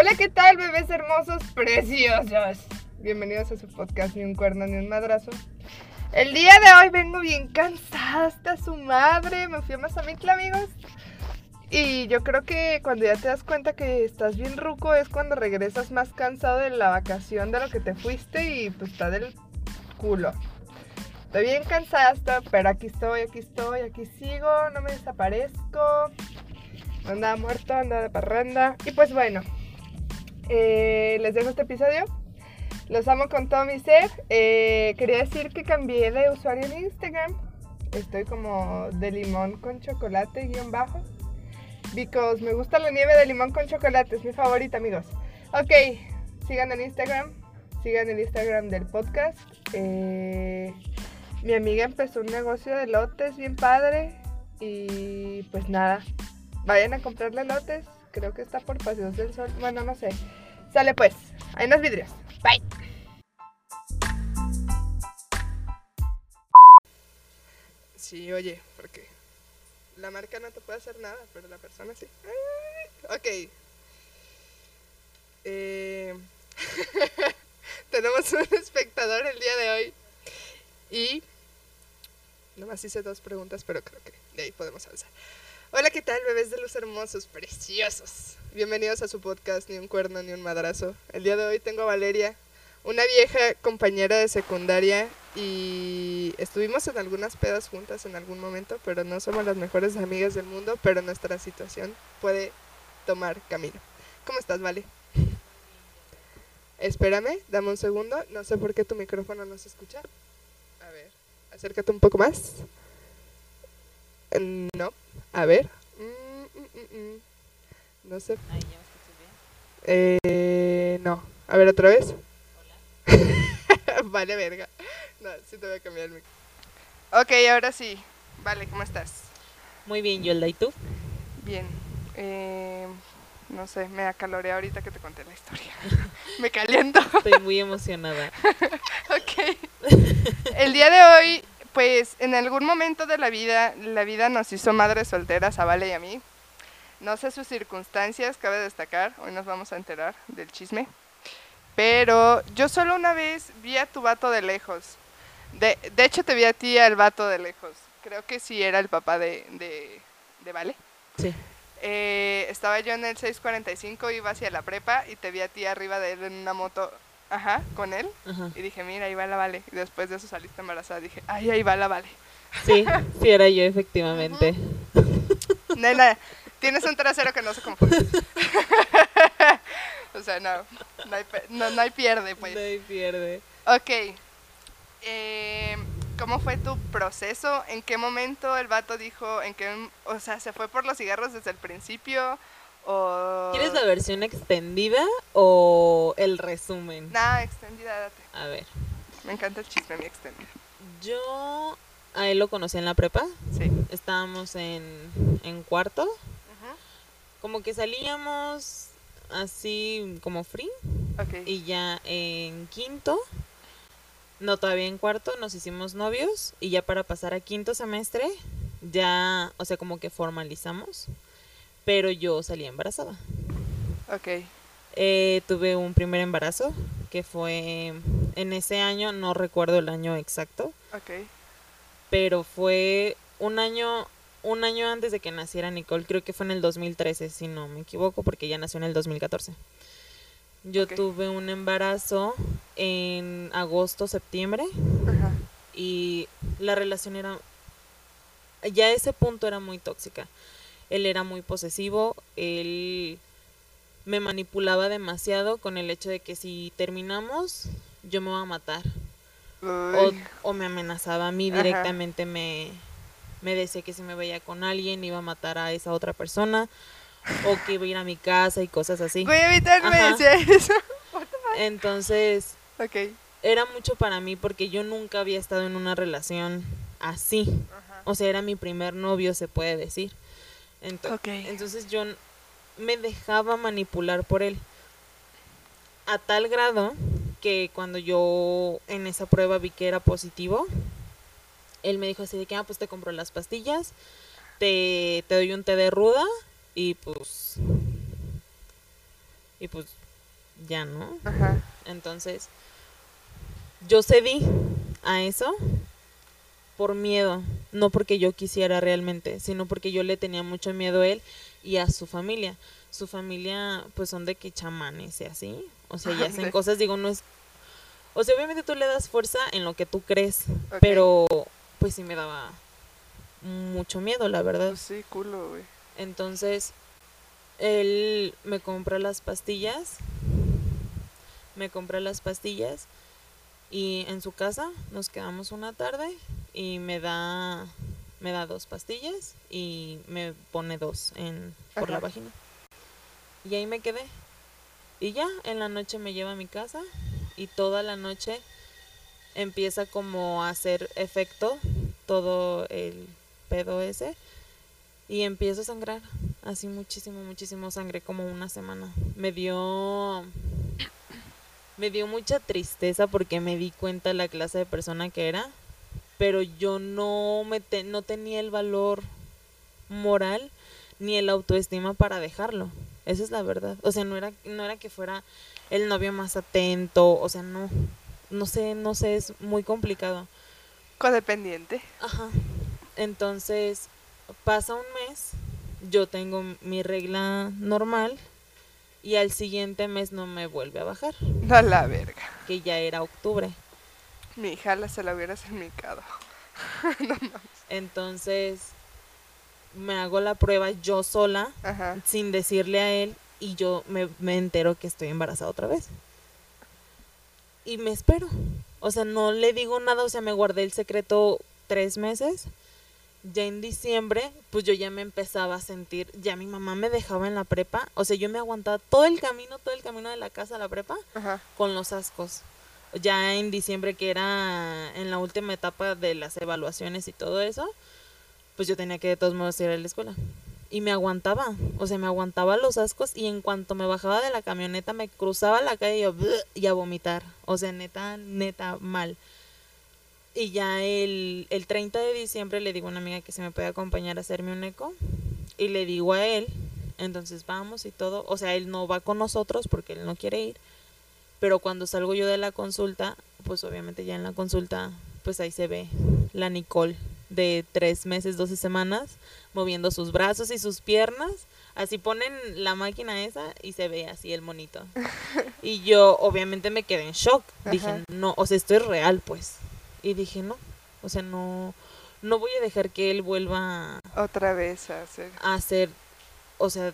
Hola, ¿qué tal, bebés hermosos, preciosos? Bienvenidos a su podcast Ni un cuerno ni un madrazo. El día de hoy vengo bien cansada hasta su madre. Me fui a Mazamitla, amigos. Y yo creo que cuando ya te das cuenta que estás bien ruco es cuando regresas más cansado de la vacación de lo que te fuiste y pues está del culo. Estoy bien cansada, hasta, pero aquí estoy, aquí estoy, aquí sigo, no me desaparezco. Andaba muerto, andaba de parranda. Y pues bueno, eh, les dejo este episodio. Los amo con todo mi ser. Eh, quería decir que cambié de usuario en Instagram. Estoy como de limón con chocolate guion bajo. Because me gusta la nieve de limón con chocolate. Es mi favorita, amigos. Ok, sigan en Instagram. Sigan el Instagram del podcast. Eh, mi amiga empezó un negocio de lotes bien padre. Y pues nada, vayan a comprarle lotes. Creo que está por Paseos del Sol. Bueno, no sé. Sale pues. Hay unos vidrios. Bye. Sí, oye, porque la marca no te puede hacer nada, pero la persona sí. Ok. Eh, tenemos un espectador el día de hoy. Y nomás hice dos preguntas, pero creo que de ahí podemos avanzar. Hola, ¿qué tal, bebés de luz hermosos, preciosos? Bienvenidos a su podcast Ni un cuerno ni un madrazo. El día de hoy tengo a Valeria, una vieja compañera de secundaria y estuvimos en algunas pedas juntas en algún momento, pero no somos las mejores amigas del mundo, pero nuestra situación puede tomar camino. ¿Cómo estás, Vale? Espérame, dame un segundo. No sé por qué tu micrófono no se escucha. A ver, acércate un poco más. No, a ver. Mm, mm, mm. No sé. Ahí ya me escuchas bien. Eh, no. A ver, otra vez. vale, verga. No, sí te voy a cambiar el micro. Ok, ahora sí. Vale, ¿cómo estás? Muy bien, Yolda, ¿y tú? Bien. Eh, no sé, me acaloré ahorita que te conté la historia. me caliento. Estoy muy emocionada. ok. El día de hoy, pues en algún momento de la vida, la vida nos hizo madres solteras a Vale y a mí. No sé sus circunstancias, cabe destacar. Hoy nos vamos a enterar del chisme. Pero yo solo una vez vi a tu vato de lejos. De, de hecho, te vi a ti al vato de lejos. Creo que sí era el papá de, de, de Vale. Sí. Eh, estaba yo en el 645, iba hacia la prepa y te vi a ti arriba de él en una moto, ajá, con él. Ajá. Y dije, mira, ahí va la Vale. Y después de eso saliste embarazada. Dije, ay, ahí va la Vale. Sí, sí era yo, efectivamente. Nena, tienes un trasero que no se confunde. o sea, no, no hay, no, no hay pierde, pues. Nadie pierde. Ok. Eh, ¿Cómo fue tu proceso? ¿En qué momento el vato dijo, en qué, o sea, se fue por los cigarros desde el principio? ¿O...? ¿Quieres la versión extendida o el resumen? Nada, extendida, date. A ver, Me encanta el chisme, mi extendida. yo a él lo conocí en la prepa. Sí. Estábamos en, en cuarto. Ujú. Como que salíamos así como free. Ok. Y ya en quinto, no todavía en cuarto, nos hicimos novios. Y ya para pasar a quinto semestre, ya, o sea, como que formalizamos. Pero yo salí embarazada. Ok. Eh, tuve un primer embarazo que fue en ese año, no recuerdo el año exacto, Ok. pero fue un año un año antes de que naciera Nicole, creo que fue en el 2013, si no me equivoco, porque ella nació en el 2014. Yo tuve un embarazo en agosto, septiembre Ajá. y la relación era ya a ese punto era muy tóxica. Él era muy posesivo, él me manipulaba demasiado con el hecho de que si terminamos yo me voy a matar o, o me amenazaba a mí Ajá. directamente me me decía que si me veía con alguien iba a matar a esa otra persona o que iba a ir a mi casa y cosas así. Güey, a mí también me Ajá. decía eso. Entonces, era mucho para mí porque yo nunca había estado en una relación así. Ajá. O sea, era mi primer novio, se puede decir. Ento- Ok. Entonces yo me dejaba manipular por él. A tal grado que cuando yo en esa prueba vi que era positivo, él me dijo así de que, ah, pues te compro las pastillas, te, te doy un té de ruda y pues Y pues ya no. Ajá. Entonces, yo cedí a eso por miedo, no porque yo quisiera realmente, sino porque yo le tenía mucho miedo a él y a su familia. Su familia, pues son de que chamanes y así. O sea, y hacen cosas, digo, no es. O sea, obviamente tú le das fuerza en lo que tú crees, pero pues sí me daba mucho miedo, la verdad. Pues sí, culo, güey. Entonces, él me compra las pastillas. Me compra las pastillas. Y en su casa nos quedamos una tarde y me da me da dos pastillas y me pone dos en por la vagina. Y ahí me quedé. Y ya en la noche me lleva a mi casa y toda la noche empieza como a hacer efecto todo el pedo ese y empiezo a sangrar, así muchísimo, muchísimo sangre, como una semana. Me dio me dio mucha tristeza porque me di cuenta la clase de persona que era, pero yo no me te- no tenía el valor moral ni el autoestima para dejarlo. Esa es la verdad. O sea, no era no era que fuera el novio más atento, o sea, no no sé, no sé, es muy complicado. Codependiente. Ajá. Entonces, pasa un mes, yo tengo mi regla normal y al siguiente mes no me vuelve a bajar, No la verga. que ya era octubre. Mi hija la se la hubieras enmicado. Entonces, me hago la prueba yo sola, Ajá. sin decirle a él, y yo me, me entero que estoy embarazada otra vez. Y me espero. O sea, no le digo nada, o sea, me guardé el secreto tres meses. Ya en diciembre, pues yo ya me empezaba a sentir, ya mi mamá me dejaba en la prepa, o sea, yo me aguantaba todo el camino, todo el camino de la casa a la prepa Ajá. con los ascos. Ya en diciembre, que era en la última etapa de las evaluaciones y todo eso, pues yo tenía que de todos modos ir a la escuela. Y me aguantaba, o sea, me aguantaba los ascos y en cuanto me bajaba de la camioneta me cruzaba la calle y yo y a vomitar. O sea, neta, neta, mal. Y ya el, el 30 de diciembre le digo a una amiga que se me puede acompañar a hacerme un eco. Y le digo a él, entonces vamos y todo. O sea, él no va con nosotros porque él no quiere ir. Pero cuando salgo yo de la consulta, pues obviamente ya en la consulta, pues ahí se ve la Nicole de tres meses, 12 semanas, moviendo sus brazos y sus piernas. Así ponen la máquina esa y se ve así el monito. Y yo obviamente me quedé en shock. Dije, no, o sea, esto es real, pues. Y dije, no, o sea, no, no voy a dejar que él vuelva Otra vez a hacer. a hacer, o sea,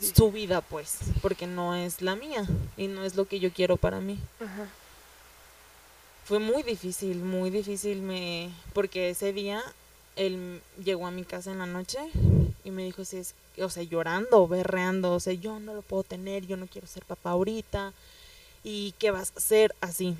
Sí. su vida, pues, porque no es la mía y no es lo que yo quiero para mí. Ajá. Fue muy difícil, muy difícil, me, porque ese día él llegó a mi casa en la noche y me dijo, si es, o sea, llorando, berreando, o sea, yo no lo puedo tener, yo no quiero ser papá ahorita, y qué vas a hacer así.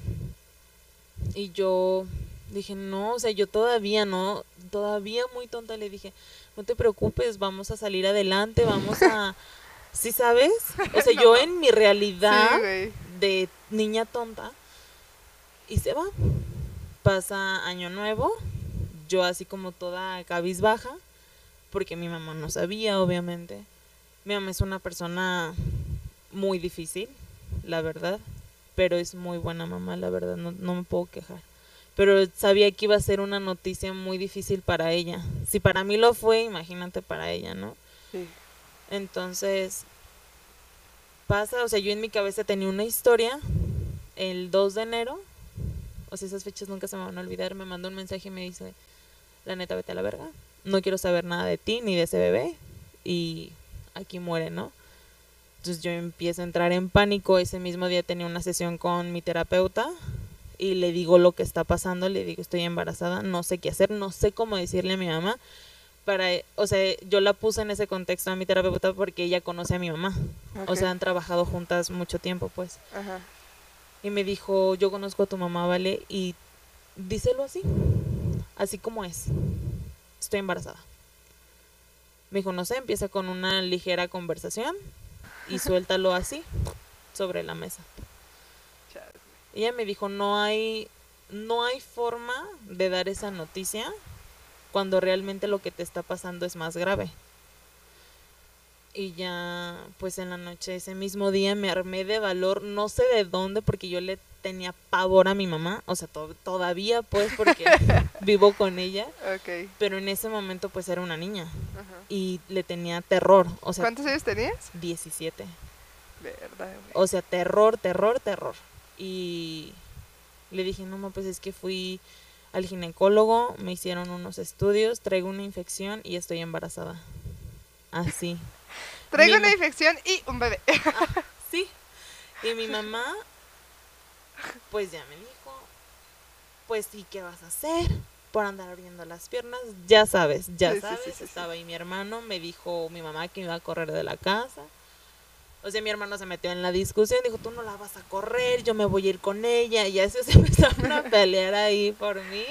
Y yo dije, no, o sea, yo todavía no, todavía muy tonta le dije, no te preocupes, vamos a salir adelante, vamos a, ¿sí sabes? O sea, yo en mi realidad Sí, de niña tonta y se va. Pasa año nuevo, yo así como toda cabizbaja, porque mi mamá no sabía, obviamente. Mi mamá es una persona muy difícil, la verdad, pero es muy buena mamá, la verdad, no, no me puedo quejar. Pero sabía que iba a ser una noticia muy difícil para ella. Si para mí lo fue, imagínate para ella, ¿no? Sí. Entonces, pasa, o sea, yo en mi cabeza tenía una historia el 2 de enero, o sea, esas fechas nunca se me van a olvidar, me mandó un mensaje y me dice, la neta, vete a la verga, no quiero saber nada de ti ni de ese bebé, y aquí muere, ¿no? Entonces yo empiezo a entrar en pánico, ese mismo día tenía una sesión con mi terapeuta y le digo lo que está pasando, le digo estoy embarazada, no sé qué hacer, no sé cómo decirle a mi mamá, para, o sea, yo la puse en ese contexto a mi terapeuta porque ella conoce a mi mamá. O Ok. sea, han trabajado juntas mucho tiempo, pues. Ajá. Y me dijo, yo conozco a tu mamá, ¿vale? Y díselo así, así como es. Estoy embarazada. Me dijo, no sé, empieza con una ligera conversación y suéltalo así, sobre la mesa. Ella me dijo, no hay, no hay forma de dar esa noticia cuando realmente lo que te está pasando es más grave. Y ya, pues en la noche, ese mismo día me armé de valor, no sé de dónde, porque yo le tenía pavor a mi mamá, o sea, to- todavía pues porque vivo con ella, Ok. pero en ese momento pues era una niña Ajá. y le tenía terror, o sea, ¿Cuántos años tenías? 17. Verdad. O sea, terror, terror, terror. Y le dije, no, ma, pues es que fui al ginecólogo, me hicieron unos estudios, traigo una infección y estoy embarazada. Así. Traigo Mi una infección y un bebé. Sí. Y mi mamá, pues ya me dijo, pues sí, ¿qué vas a hacer? Por andar abriendo las piernas, ya sabes, ya Sí, sabes. sí, sí, sí. Estaba ahí mi hermano, me dijo mi mamá que me iba a correr de la casa. O sea, mi hermano se metió en la discusión, dijo, tú no la vas a correr, yo me voy a ir con ella. Y así se empezaron a pelear ahí por mí.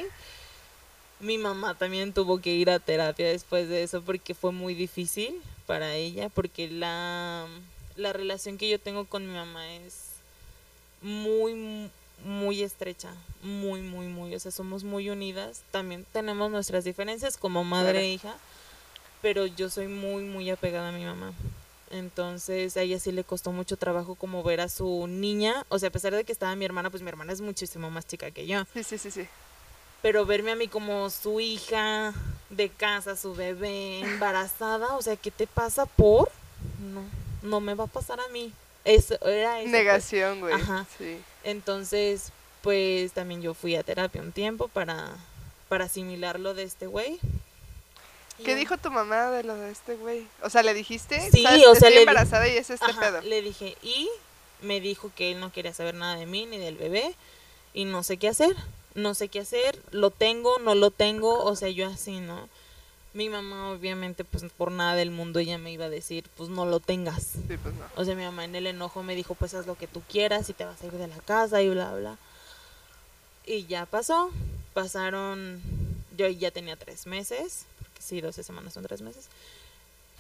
Mi mamá también tuvo que ir a terapia después de eso porque fue muy difícil para ella, porque la, la relación que yo tengo con mi mamá es muy, muy estrecha, muy, muy, muy, o sea, somos muy unidas. También tenemos nuestras diferencias como madre Claro. e hija, pero yo soy muy, muy apegada a mi mamá. Entonces a ella sí le costó mucho trabajo como ver a su niña, o sea, a pesar de que estaba mi hermana, pues mi hermana es muchísimo más chica que yo Sí, sí, sí, sí. Pero verme a mí como su hija de casa, su bebé, embarazada, o sea, ¿qué te pasa por? No, no me va a pasar a mí. Eso era eso. pues. Negación, güey. Ajá. Sí. Entonces, pues también yo fui a terapia un tiempo para, para asimilar lo de este güey. ¿Qué dijo tu mamá de lo de este güey? O sea, ¿le dijiste? Sí, ¿Sabes? o sea, Estoy le embarazada y es este Ajá, pedo. Le dije, y me dijo que él no quería saber nada de mí ni del bebé y no sé qué hacer, no sé qué hacer, lo tengo, no lo tengo, o sea, yo así, ¿no? Mi mamá obviamente pues por nada del mundo ella me iba a decir, pues no lo tengas. Sí, pues no. O sea, mi mamá en el enojo me dijo, pues haz lo que tú quieras y te vas a ir de la casa y bla, bla. Y ya pasó, pasaron, yo ya tenía tres meses, porque sí, 12 semanas son tres meses.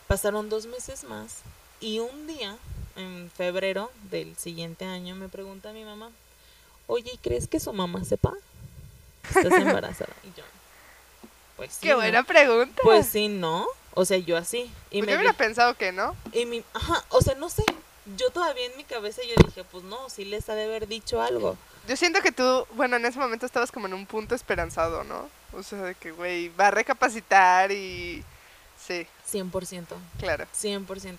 Pasaron dos meses más y un día, en febrero del siguiente año, me pregunta mi mamá, oye, ¿y crees que su mamá sepa? Estás embarazada. Y yo, pues sí. Qué ¿no? buena pregunta. Pues sí, no. O sea, yo así. Y Pues me yo hubiera pensado que no. y mi, ajá, o sea, no sé. Yo todavía en mi cabeza yo dije, pues no, sí les ha de haber dicho algo. Yo siento que tú, bueno, en ese momento estabas como en un punto esperanzado, ¿no? O sea, de que, güey, va a recapacitar y... Sí, 100%, claro. 100%.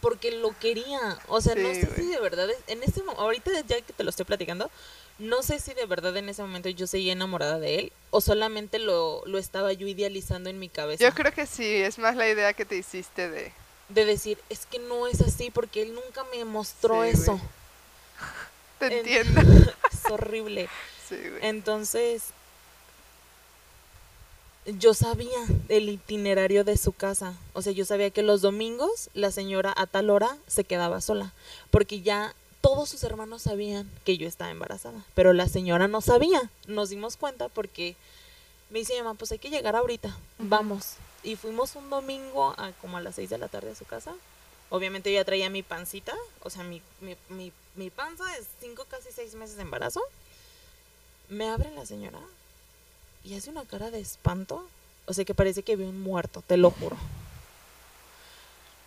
Porque lo quería. O sea, no sé si de verdad, es- en ese momento, ahorita ya que te lo estoy platicando, no sé si de verdad en ese momento yo seguía enamorada de él o solamente lo, lo estaba yo idealizando en mi cabeza. Yo creo que sí, es más la idea que te hiciste de... De decir, es que no es así porque él nunca me mostró Sí, eso. güey. Te En- entiendo. es horrible. Sí, güey. Entonces, yo sabía el itinerario de su casa. O sea, yo sabía que los domingos la señora a tal hora se quedaba sola. Porque ya todos sus hermanos sabían que yo estaba embarazada. Pero la señora no sabía. Nos dimos cuenta porque me dice mi mamá, pues hay que llegar ahorita. Vamos. Y fuimos un domingo a como a las 6 de la tarde a su casa. Obviamente yo ya traía mi pancita. O sea, mi, mi, mi, mi panza es 5, casi 6 meses de embarazo. Me abre la señora y hace una cara de espanto. O sea, que parece que vio un muerto, te lo juro.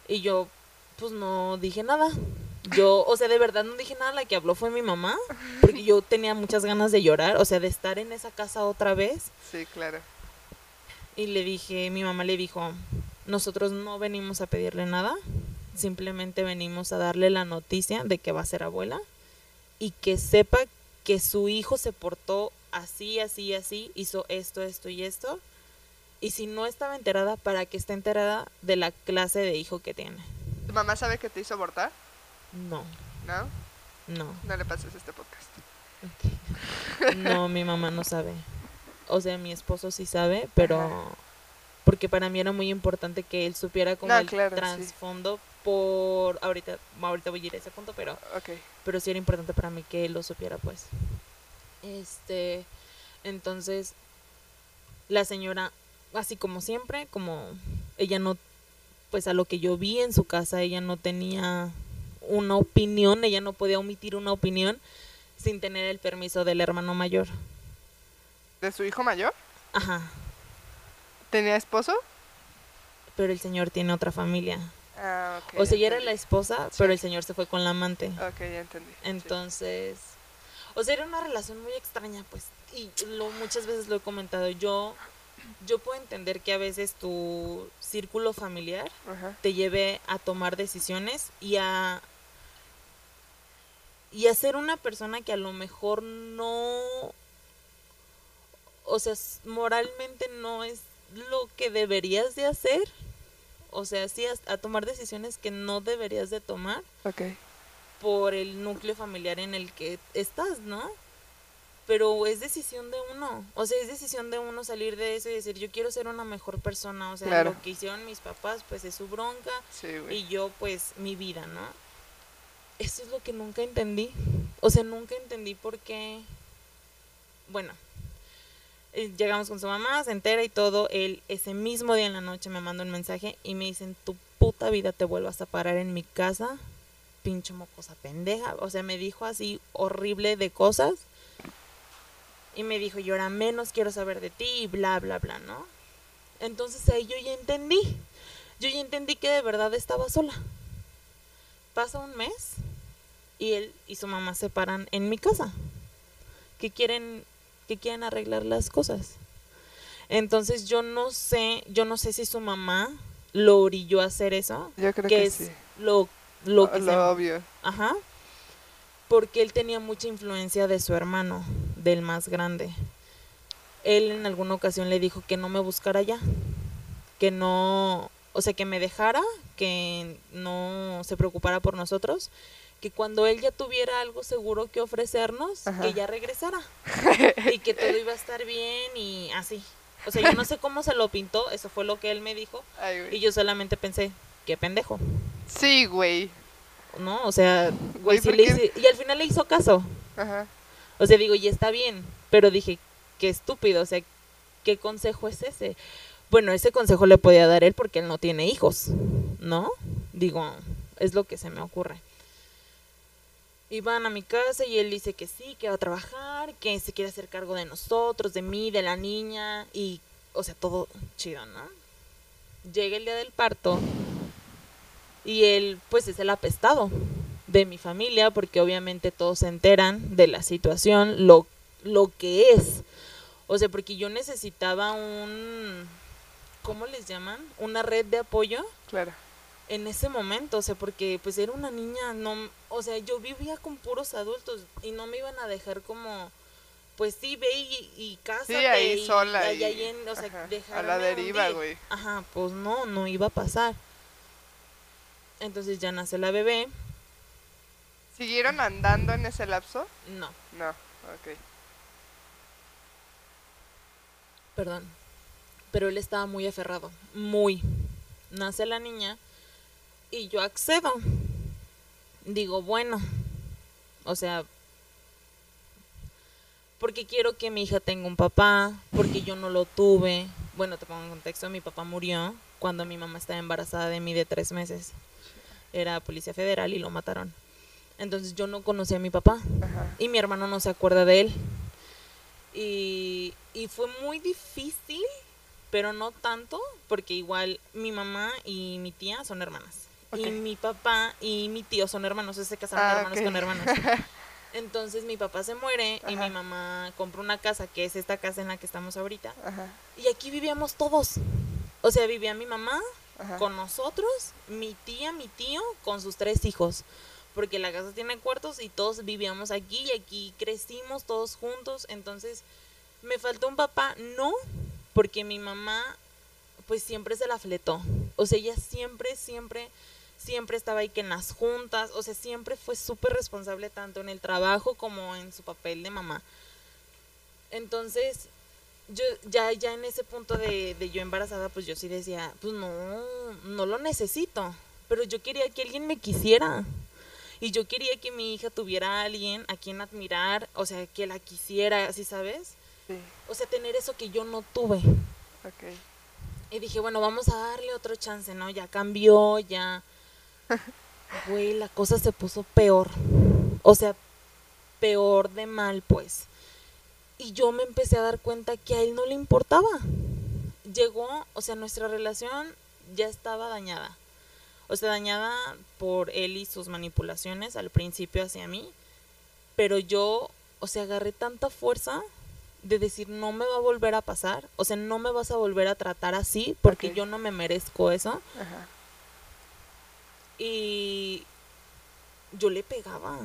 Y yo, pues no dije nada. Yo, o sea, de verdad no dije nada. La que habló fue mi mamá. Porque yo tenía muchas ganas de llorar. O sea, de estar en esa casa otra vez. Sí, claro. Y le dije, mi mamá le dijo, nosotros no venimos a pedirle nada. Simplemente venimos a darle la noticia de que va a ser abuela. Y que sepa que su hijo se portó así, así, así, hizo esto, esto y esto. Y si no estaba enterada, para que esté enterada de la clase de hijo que tiene. ¿Tu mamá sabe que te hizo abortar? No, ¿No? no. No le pases este podcast. No, mi mamá no sabe. O sea, mi esposo sí sabe, pero Ajá. porque para mí era muy importante que él supiera como No, el claro, sí. trasfondo por ahorita ahorita voy a ir a ese punto, pero Ok. pero sí era importante para mí que él lo supiera, pues. Este, entonces la señora así como siempre, como ella no pues a lo que yo vi en su casa, ella no tenía una opinión, ella no podía omitir una opinión sin tener el permiso del hermano mayor. ¿De su hijo mayor? Ajá. ¿Tenía esposo? pero el señor tiene otra familia. Ah, ok. O sea, ya ella era la esposa, Sí. pero el señor se fue con la amante. Ok, ya entendí. sí. Entonces, o sea, era una relación muy extraña, pues, y lo, muchas veces lo he comentado. Yo, yo puedo entender que a veces tu círculo familiar te lleve a tomar decisiones y a y a ser una persona que a lo mejor no o sea moralmente no es lo que deberías de hacer o sea sí a, a tomar decisiones que no deberías de tomar Ok. por el núcleo familiar en el que estás no pero es decisión de uno o sea es decisión de uno salir de eso y decir yo quiero ser una mejor persona o sea Claro. lo que hicieron mis papás pues es su bronca Sí, y yo pues mi vida, ¿no? Eso es lo que nunca entendí. O sea, nunca entendí por qué. Bueno, eh, llegamos con su mamá, se entera y todo. Él ese mismo día en la noche me manda un mensaje y me dicen, tu puta vida te vuelvas a parar en mi casa, pinche mocosa pendeja. O sea, me dijo así horrible de cosas. Y me dijo, yo ahora menos quiero saber de ti y bla, bla, bla, ¿no? Entonces ahí yo ya entendí. Yo ya entendí que de verdad estaba sola. Pasa un mes y él y su mamá se paran en mi casa. Que quieren, que quieren arreglar las cosas. Entonces yo no sé, yo no sé si su mamá lo orilló a hacer eso. Yo creo que que es sí. lo, lo que lo se- obvio. Ajá. Porque él tenía mucha influencia de su hermano, del más grande. Él en alguna ocasión le dijo que no me buscara ya. Que no, o sea, que me dejara, que no se preocupara por nosotros, que cuando él ya tuviera algo seguro que ofrecernos, Ajá. que ya regresara. y que todo iba a estar bien y así. O sea, yo no sé cómo se lo pintó, eso fue lo que él me dijo. Ay. Y yo solamente pensé, qué pendejo. Sí, güey. ¿no? O sea, Güey, güey, sí y al final le hizo caso. Ajá. O sea, digo, y está bien, pero dije, qué estúpido, o sea, ¿qué consejo es ese? Bueno, ese consejo le podía dar él porque él no tiene hijos, ¿no? Digo, es lo que se me ocurre. Y van a mi casa y él dice que sí, que va a trabajar, que se quiere hacer cargo de nosotros, de mí, de la niña, y, o sea, todo chido, ¿no? Llega el día del parto y él, pues, es el apestado de mi familia, porque obviamente todos se enteran de la situación, lo, lo que es. O sea, porque yo necesitaba un, ¿cómo les llaman? Una red de apoyo Claro. en ese momento, o sea, porque pues era una niña, no, o sea, yo vivía con puros adultos y no me iban a dejar como, pues sí, ve y, y cásate. Sí, ahí y- sola. y y- ahí en- o sea, ajá, a la deriva, güey. Ajá, pues no, no iba a pasar. Entonces ya nace la bebé, ¿Siguieron andando en ese lapso? no, No. Ok. perdón, pero él estaba muy aferrado, muy. Nace la niña y yo accedo. Digo, bueno, o sea, porque quiero que mi hija tenga un papá, porque yo no lo tuve. Bueno, te pongo en contexto, mi papá murió cuando mi mamá estaba embarazada de mí de tres meses. Era policía federal y lo mataron. Entonces yo no conocí a mi papá Ajá. y mi hermano no se acuerda de él. Y, y fue muy difícil, pero no tanto, porque igual mi mamá y mi tía son hermanas. Y mi papá y mi tío son hermanos, se casaron Ah, hermanos con hermanos. Entonces mi papá se muere y mi mamá compró una casa, que es esta casa en la que estamos ahorita. Ajá. Y aquí vivíamos todos. O sea, vivía mi mamá Ajá. con nosotros, mi tía, mi tío, con sus tres hijos. Porque la casa tiene cuartos y todos vivíamos aquí y aquí crecimos todos juntos. Entonces, ¿me faltó un papá? No, porque mi mamá, pues siempre se la fletó. O sea, ella siempre, siempre, siempre estaba ahí que en las juntas. O sea, siempre fue súper responsable tanto en el trabajo como en su papel de mamá. Entonces, yo ya, ya en ese punto de, de yo embarazada, pues yo sí decía, pues no, no lo necesito. Pero yo quería que alguien me quisiera. Y yo quería que mi hija tuviera a alguien a quien admirar, o sea, que la quisiera, ¿sí sabes? Sí. O sea, tener eso que yo no tuve. Ok. Y dije, bueno, vamos a darle otro chance, ¿no? Ya cambió, ya. Güey, la cosa se puso peor. O sea, peor de mal, pues. Y yo me empecé a dar cuenta que a él no le importaba. Llegó, o sea, nuestra relación ya estaba dañada. O sea, dañada por él y sus manipulaciones al principio hacia mí. Pero yo, o sea, agarré tanta fuerza de decir, no me va a volver a pasar. O sea, no me vas a volver a tratar así porque yo no me merezco eso. Ajá. Y yo le pegaba.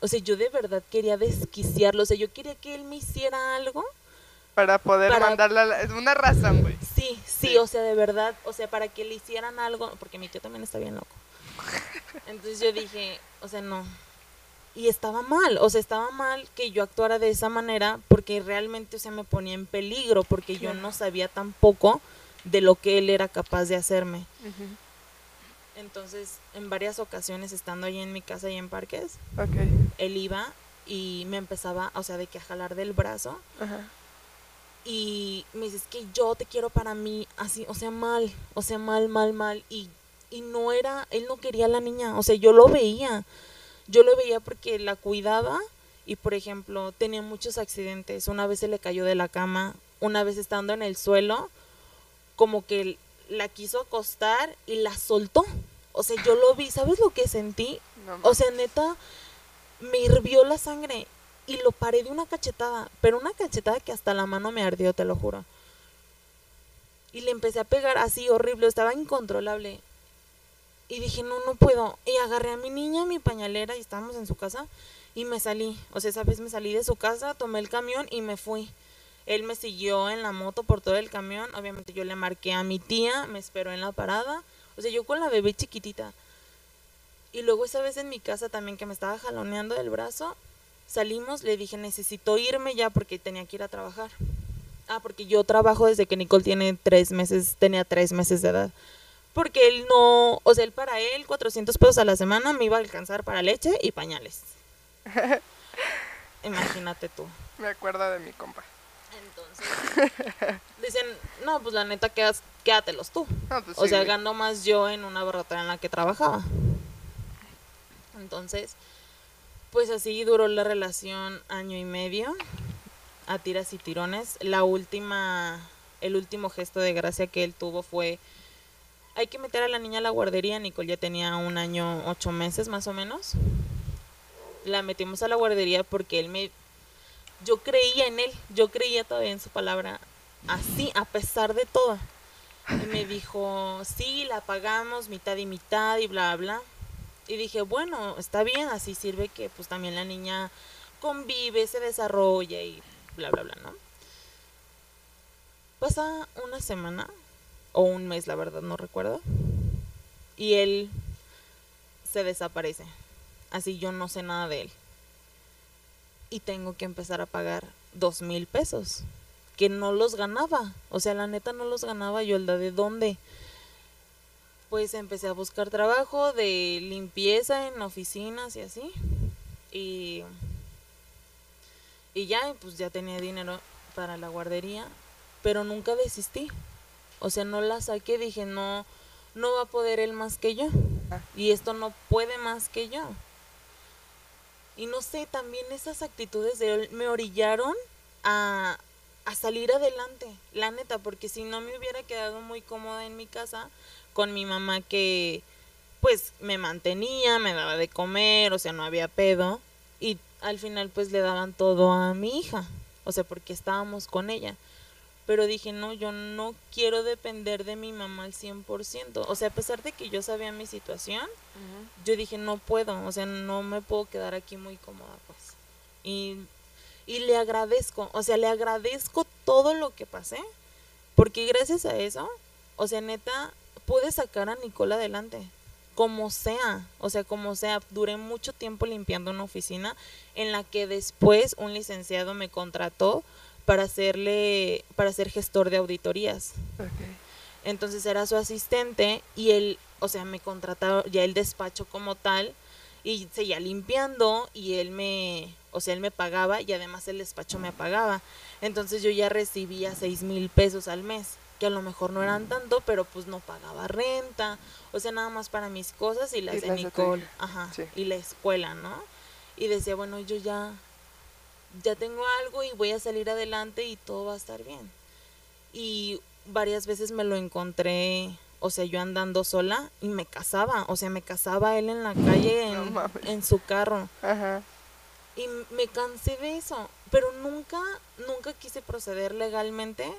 O sea, yo de verdad quería desquiciarlo. O sea, yo quería que él me hiciera algo. Para poder Para- mandarla. a la- Es una razón, güey. Sí, sí, Sí. o sea, de verdad. O sea, para que le hicieran algo. Porque mi tío también está bien loco. Entonces yo dije, o sea, no. Y estaba mal. O sea, estaba mal que yo actuara de esa manera. Porque realmente, o sea, me ponía en peligro. Porque yo no sabía tampoco de lo que él era capaz de hacerme. Entonces, en varias ocasiones, estando ahí en mi casa y en parques, Ok. él iba y me empezaba, o sea, de que a jalar del brazo y me dices que yo te quiero para mí, así, o sea, mal, o sea, mal, mal, mal y, y no era, él no quería a la niña, o sea, yo lo veía, yo lo veía porque la cuidaba y, por ejemplo, tenía muchos accidentes, una vez se le cayó de la cama, una vez estando en el suelo, como que la quiso acostar y la soltó, o sea, yo lo vi, ¿sabes lo que sentí? No O sea, neta, me hirvió la sangre y lo paré de una cachetada, pero una cachetada que hasta la mano me ardió, te lo juro. Y le empecé a pegar así horrible, estaba incontrolable. Y dije, no, no puedo. Y agarré a mi niña, mi pañalera, y estábamos en su casa, y me salí. O sea, esa vez me salí de su casa, tomé el camión y me fui. Él me siguió en la moto por todo el camión. Obviamente yo le marqué a mi tía, me esperó en la parada. O sea, yo con la bebé chiquitita. Y luego esa vez en mi casa también que me estaba jaloneando del brazo, salimos, le dije, necesito irme ya porque tenía que ir a trabajar. Ah, porque yo trabajo desde que Nicole tiene tres meses, tenía tres meses de edad. Porque él no, o sea, él para él 400 pesos a la semana me iba a alcanzar para leche y pañales. Imagínate tú. Me acuerdo de mi compa. Entonces, dicen, no, pues la neta, quedas, quédatelos tú. No, pues O sí, sea, ganó más yo en una barrotera en la que trabajaba. Entonces, pues así duró la relación año y medio, a tiras y tirones. La última, el último gesto de gracia que él tuvo fue, hay que meter a la niña a la guardería. Nicole ya tenía un año, ocho meses más o menos. La metimos a la guardería porque él me, yo creía en él, yo creía todavía en su palabra, así, a pesar de todo. Y me dijo, sí, la pagamos mitad y mitad y bla, bla. Y dije, bueno, está bien, así sirve que pues también la niña convive, se desarrolla y bla, bla, bla, ¿no? Pasa una semana o un mes, la verdad, no recuerdo. Y él se desaparece. Así yo no sé nada de él. Y tengo que empezar a pagar dos mil pesos que no los ganaba. O sea, la neta no los ganaba yo, el de dónde. Pues empecé a buscar trabajo de limpieza en oficinas y así. Y, y ya, pues ya tenía dinero para la guardería. Pero nunca desistí. O sea, no la saqué, dije, no, no va a poder él más que yo. Y esto no puede más que yo. Y no sé, también esas actitudes de él me orillaron a, a salir adelante, la neta, porque si no me hubiera quedado muy cómoda en mi casa con mi mamá que pues me mantenía, me daba de comer, o sea, no había pedo y al final pues le daban todo a mi hija, o sea, porque estábamos con ella. Pero dije, no, yo no quiero depender de mi mamá al 100%. O sea, a pesar de que yo sabía mi situación, yo dije, no puedo, o sea, no me puedo quedar aquí muy cómoda, pues. Y, y le agradezco, o sea, le agradezco todo lo que pasé, porque gracias a eso, o sea, neta, pude sacar a Nicole adelante, como sea, o sea, como sea, duré mucho tiempo limpiando una oficina en la que después un licenciado me contrató para hacerle, para ser gestor de auditorías. Entonces era su asistente y él, o sea, me contrataba ya el despacho como tal y seguía limpiando y él me, o sea, él me pagaba y además el despacho me pagaba. Entonces yo ya recibía seis mil pesos al mes, que a lo mejor no eran tanto, pero pues no pagaba renta, o sea, nada más para mis cosas y las Y de las Nicole, ajá, Sí. y la escuela, ¿no? Y decía, bueno, yo ya, ya tengo algo y voy a salir adelante y todo va a estar bien. Y varias veces me lo encontré, o sea, yo andando sola y me casaba, o sea, me casaba él en la calle en su carro. Ajá. Y me cansé de eso, pero nunca, nunca quise proceder legalmente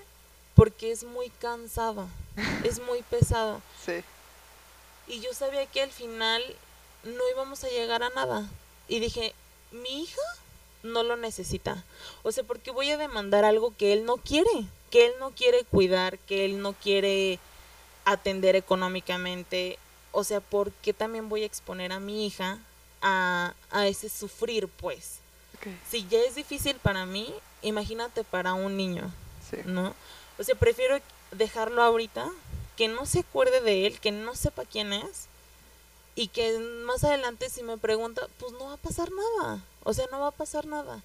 porque es muy cansado, es muy pesado. Sí. Y yo sabía que al final no íbamos a llegar a nada. Y dije, mi hija no lo necesita. O sea, ¿por qué voy a demandar algo que él no quiere? Que él no quiere cuidar, que él no quiere atender económicamente. O sea, ¿por qué también voy a exponer a mi hija a, a ese sufrir, pues? Si ya es difícil para mí, imagínate para un niño. Sí. ¿no? O sea, prefiero dejarlo ahorita, que no se acuerde de él, que no sepa quién es, y que más adelante si me pregunta, pues no va a pasar nada. O sea, no va a pasar nada.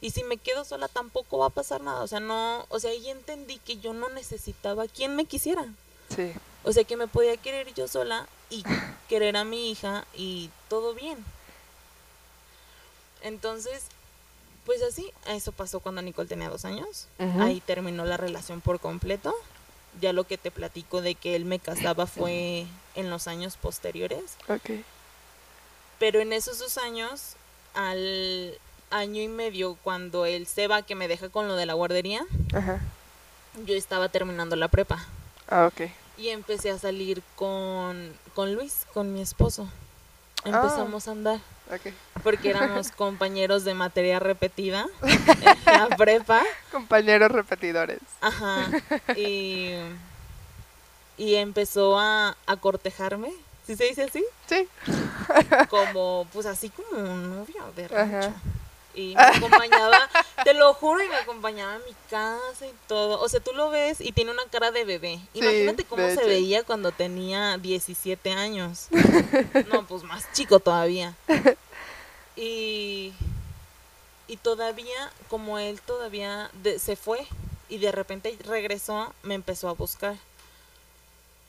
Y si me quedo sola tampoco va a pasar nada. O sea, no, o sea, ahí entendí que yo no necesitaba quien me quisiera. Sí. O sea, que me podía querer yo sola y querer a mi hija y todo bien. Entonces, pues así, eso pasó cuando Nicole tenía dos años. Ahí terminó la relación por completo. Ya lo que te platico de que él me casaba fue en los años posteriores. Ok. Pero en esos dos años, al año y medio, cuando él se va, que me deja con lo de la guardería, Ajá. yo estaba terminando la prepa. Ah, ok. Y empecé a salir con, con Luis, con mi esposo. Empezamos a andar. Ok. Porque éramos compañeros de materia repetida en la prepa. Compañeros repetidores. Ajá. Y, y empezó a, a cortejarme. ¿Sí se dice así? Sí. Como, pues así como un novio de rancho. Ajá. Y me acompañaba, te lo juro, y me acompañaba a mi casa y todo. O sea, tú lo ves y tiene una cara de bebé. Sí, Imagínate cómo se veía cuando tenía 17 años. No, pues más chico todavía. Y, y todavía, como él todavía de- se fue y de repente regresó, me empezó a buscar.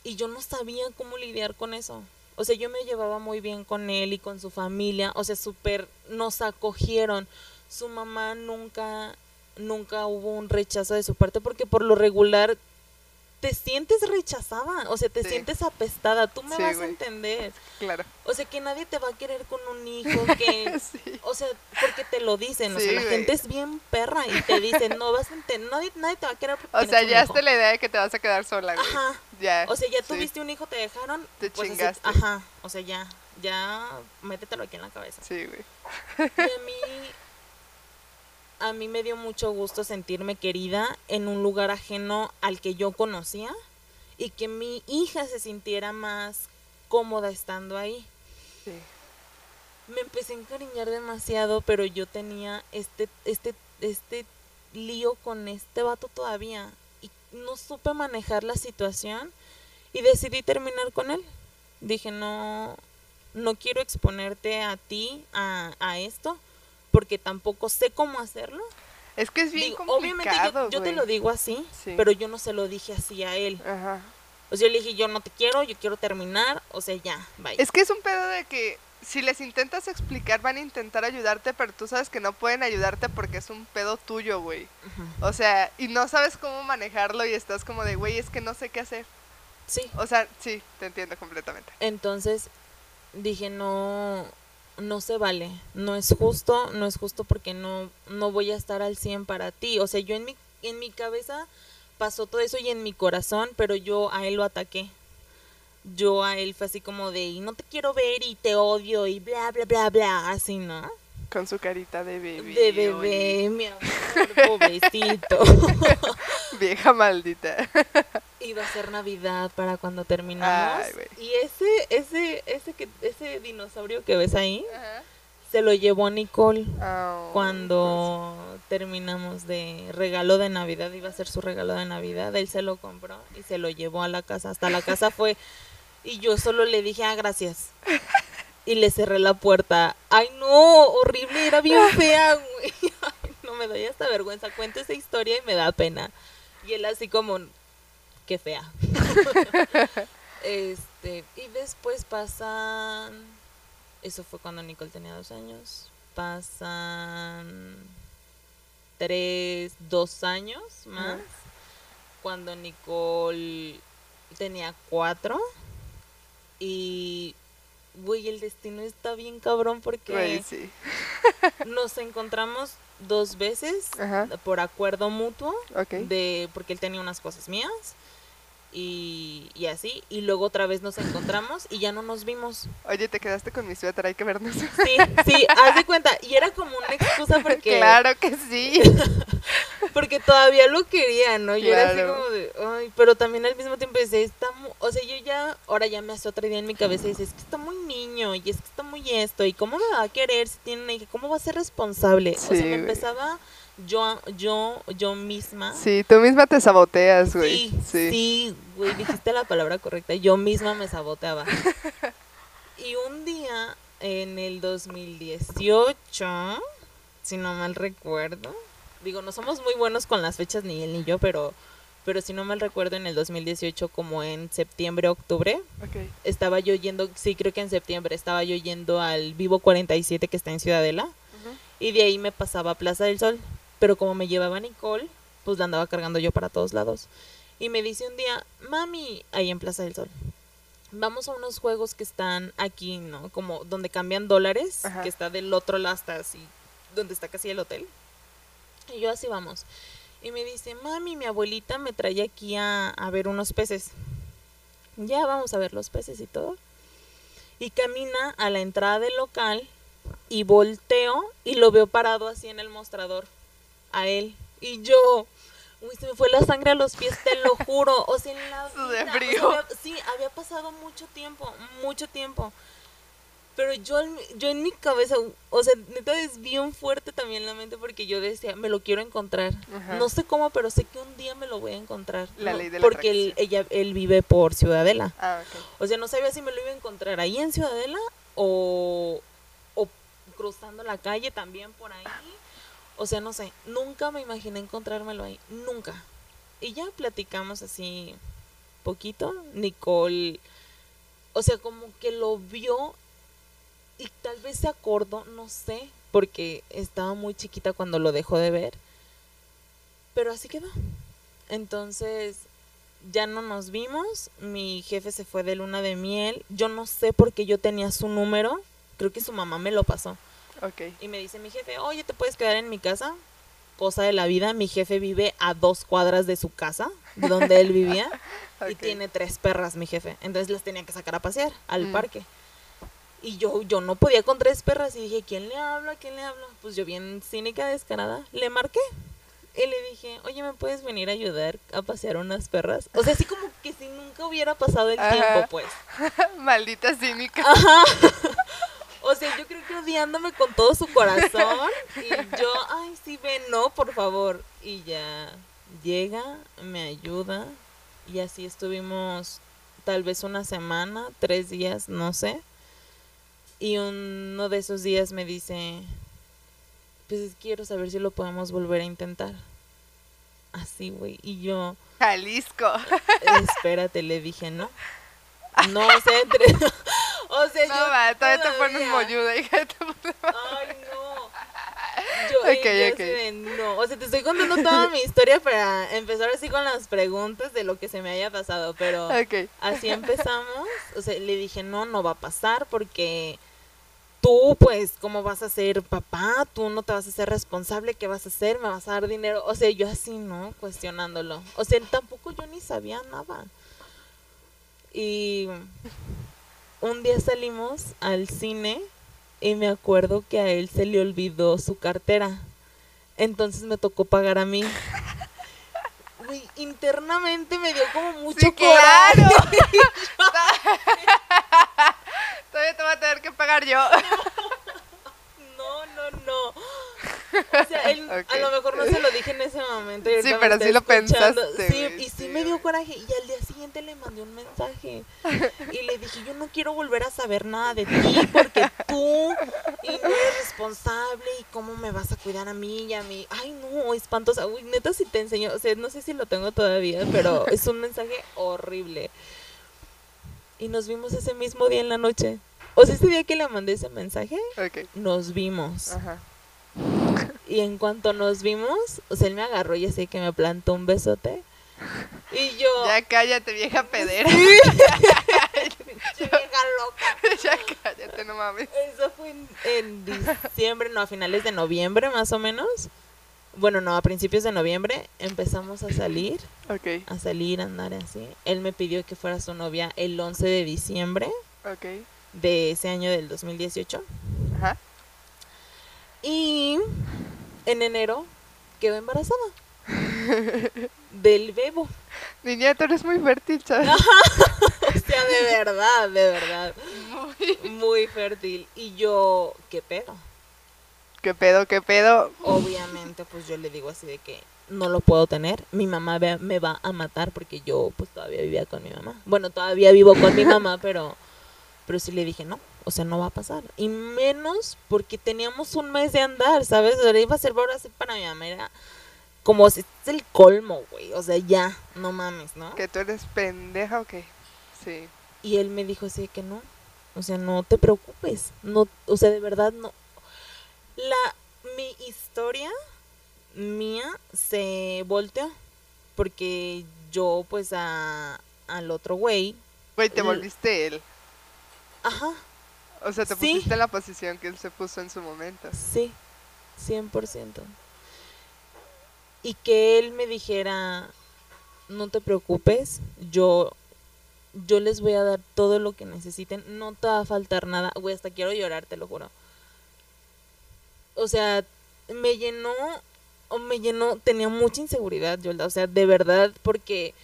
Y yo no sabía cómo lidiar con eso. O sea, yo me llevaba muy bien con él y con su familia. O sea, súper nos acogieron. Su mamá nunca, nunca hubo un rechazo de su parte porque por lo regular te sientes rechazada. O sea, te Sí. sientes apestada. Tú me Sí, vas a entender. Claro. O sea, que nadie te va a querer con un hijo que... Sí. O sea, porque te lo dicen, o sea, la güey. gente es bien perra y te dicen, no vas a entender, nadie, nadie te va a querer porque O sea, ya hijo". está la idea de que te vas a quedar sola, güey. Ajá, Ya. o sea, ya tuviste un hijo, te dejaron, Te pues así- chingaste. ajá, o sea, ya, ya, métetelo aquí en la cabeza. Sí, güey. Y a mí, a mí me dio mucho gusto sentirme querida en un lugar ajeno al que yo conocía y que mi hija se sintiera más cómoda estando ahí. Sí. me empecé a encariñar demasiado, pero yo tenía este, este, este lío con este vato todavía. Y no supe manejar la situación y decidí terminar con él. Dije, no, no quiero exponerte a ti a, a esto, porque tampoco sé cómo hacerlo. Es que es bien Digo, complicado, obviamente yo, yo te lo digo así, Sí. pero yo no se lo dije así a él. Ajá. O sea, yo le dije, yo no te quiero, yo quiero terminar, o sea, ya, bye. Es que es un pedo de que si les intentas explicar van a intentar ayudarte, pero tú sabes que no pueden ayudarte porque es un pedo tuyo, güey. Ujú. O sea, y no sabes cómo manejarlo y estás como de, güey, es que no sé qué hacer. Sí. O sea, sí, te entiendo completamente. Entonces dije, no, no se vale, no es justo, no es justo porque no, no voy a estar al 100 para ti. O sea, yo en mi, en mi cabeza pasó todo eso y en mi corazón, pero yo a él lo ataqué. Yo a él fue así como de, y no te quiero ver y te odio y bla, bla, bla, bla, así, ¿no? Con su carita de bebé. De oye. bebé, mi amor, pobrecito. Vieja maldita. Iba a ser Navidad para cuando terminamos. Ay, y ese, ese, ese, que, ese dinosaurio que ves ahí, se lo llevó Nicole Oh, cuando terminamos de regalo de Navidad, iba a ser su regalo de Navidad, él se lo compró y se lo llevó a la casa, hasta la casa fue y yo solo le dije, ah, gracias. Y le cerré la puerta. Ay, no, horrible, era bien fea, güey. Ay, no me doy hasta vergüenza. Cuento esa historia y me da pena. Y él así como, qué fea. este, y después pasan, eso fue cuando Nicole tenía dos años. Pasan tres, dos años más. Cuando Nicole tenía cuatro. Y, güey, el destino está bien cabrón porque sí. nos encontramos dos veces Ajá. por acuerdo mutuo. De porque él tenía unas cosas mías y, y así y luego otra vez nos encontramos y ya no nos vimos Oye, te quedaste con mi suéter, hay que vernos. sí sí haz de cuenta y era como una excusa porque Claro que sí. porque todavía lo quería no yo era así como de ay pero también al mismo tiempo decía está mu- o sea yo ya ahora ya me hace otra idea en mi cabeza y dice es que está muy niño y es que está muy esto y cómo me va a querer si tiene una hija cómo va a ser responsable o Sí, sea me güey. Yo yo yo misma Sí, tú misma te saboteas, güey. Sí, sí, güey, dijiste la palabra correcta. Yo misma me saboteaba. Y un día, en el 2018, si no mal recuerdo, digo, no somos muy buenos con las fechas, ni él ni yo, pero, pero si no mal recuerdo, en el 2018, como en septiembre, octubre, estaba yo yendo, sí, creo que en septiembre, estaba yo yendo al Vivo 47 que está en Ciudadela. Y de ahí me pasaba a Plaza del Sol. Pero como me llevaba Nicole, pues la andaba cargando yo para todos lados. Y me dice un día, mami, ahí en Plaza del Sol, vamos a unos juegos que están aquí, ¿no? Como donde cambian dólares, Ajá. que está del otro lado hasta así, donde está casi el hotel. Y yo así vamos. Y me dice, mami, mi abuelita me trae aquí a, a ver unos peces. Ya vamos a ver los peces y todo. Y camina a la entrada del local y volteo y lo veo parado así en el mostrador. A él. Y yo, uy, se me fue la sangre a los pies, te lo juro. O sea, en la vida, o sea, frío. había- sí, había pasado mucho tiempo, mucho tiempo. Pero yo, yo en mi cabeza, o sea, neta es bien fuerte también la mente porque yo decía, me lo quiero encontrar. Ajá. No sé cómo, pero sé que un día me lo voy a encontrar. La No, ley de la Porque él, ella, él vive por Ciudadela. Ah. O sea, no sabía si me lo iba a encontrar ahí en Ciudadela o, o cruzando la calle también por ahí. O sea, no sé, nunca me imaginé encontrármelo ahí, nunca. Y ya platicamos así poquito. Nicole, o sea, como que lo vio y tal vez se acordó, no sé, porque estaba muy chiquita cuando lo dejó de ver. Pero así quedó. Entonces, ya no nos vimos. Mi jefe se fue de luna de miel. Yo no sé por qué yo tenía su número. Creo que su mamá me lo pasó. Y me dice mi jefe, oye, ¿te puedes quedar en mi casa? Cosa de la vida, mi jefe vive a dos cuadras de su casa, de donde él vivía, y tiene tres perras, mi jefe. Entonces las tenía que sacar a pasear al Mm. parque. Y yo, yo no podía con tres perras y dije, ¿quién le habla? ¿Quién le habla? Pues yo bien cínica, descarada, le marqué. Y le dije, oye, ¿me puedes venir a ayudar a pasear unas perras? O sea, así como que si nunca hubiera pasado el Ajá. tiempo, pues. Maldita cínica. O sea, yo creo que odiándome con todo su corazón. Y yo, ay, sí, ven, no, por favor. Y ya llega, me ayuda. Y así estuvimos tal vez una semana, tres días, no sé. Y uno de esos días me dice, pues quiero saber si lo podemos volver a intentar. Así, güey. Y yo, Jalisco. espérate, le dije, no. No, sea, entre... o sea, No, yo va, todavía te pones molluda, hija. te pones- Ay, no. Yo, y yo ok. así de, no, o sea, te estoy contando toda mi historia para empezar así con las preguntas de lo que se me haya pasado, pero Ok. así empezamos. O sea, le dije, no, no va a pasar porque tú, pues, ¿cómo vas a ser papá? Tú no te vas a ser responsable, ¿qué vas a hacer? ¿Me vas a dar dinero? O sea, yo así, ¿no? Cuestionándolo. O sea, tampoco yo ni sabía nada. Y un día salimos al cine y me acuerdo que a él se le olvidó su cartera. Entonces me tocó pagar a mí. Güey, internamente me dio como mucho Sí, coraje. claro. Todavía te voy a tener que pagar yo. No, no, no. O sea, él a lo mejor no se lo dije en ese momento. y Sí, pero sí lo escuchando. pensaste, Sí, güey, y sí, sí, me dio coraje. Y al día siguiente le mandé un mensaje. Y le dije, yo no quiero volver a saber nada de ti porque tú y no eres responsable y cómo me vas a cuidar a mí y a mí. Ay, no, espantosa. Uy, neta, si te enseño. O sea, no sé si lo tengo todavía, pero es un mensaje horrible. Y nos vimos ese mismo día en la noche. O sea, ese día que le mandé ese mensaje, nos vimos. Ajá. Y en cuanto nos vimos, o sea, él me agarró y así que me plantó un besote. Y yo... Ya cállate, vieja pedera. Pinche vieja loca. ya cállate, no mames. Eso fue en, en diciembre, no, a finales de noviembre más o menos. Bueno, no, a principios de noviembre empezamos a salir, Ok, a salir, a andar así. Él me pidió que fuera su novia el 11 de diciembre ok. de ese año del 2018. Ajá. Y en enero quedó embarazada. Del bebo. Niña, tú eres muy fértil, ¿sabes? O sea, de verdad, de verdad. Muy. Muy fértil. Y yo, ¿qué pedo? ¿Qué pedo, qué pedo? Obviamente, pues yo le digo así de que no lo puedo tener. Mi mamá me va a matar porque yo pues todavía vivía con mi mamá. Bueno, todavía vivo con mi mamá, pero pero sí le dije no. O sea, no va a pasar. Y menos porque teníamos un mes de andar, ¿sabes? O sea, iba a ser ahora sí para mi mamá. Era como si es el colmo, güey. O sea, ya, no mames, ¿no? ¿Que tú eres pendeja o qué? Sí. Y él me dijo así que no. O sea, no te preocupes. No, o sea, de verdad no. La mi historia mía se volteó porque yo pues a al otro güey, Güey, te volviste él. ajá, O sea, te Sí. pusiste en la posición que él se puso en su momento. sí, 100%. Y que él me dijera, no te preocupes, yo yo les voy a dar todo lo que necesiten, no te va a faltar nada. Güey, hasta quiero llorar, te lo juro. O sea, me llenó, o me llenó, tenía mucha inseguridad, Yolda, o sea, de verdad, porque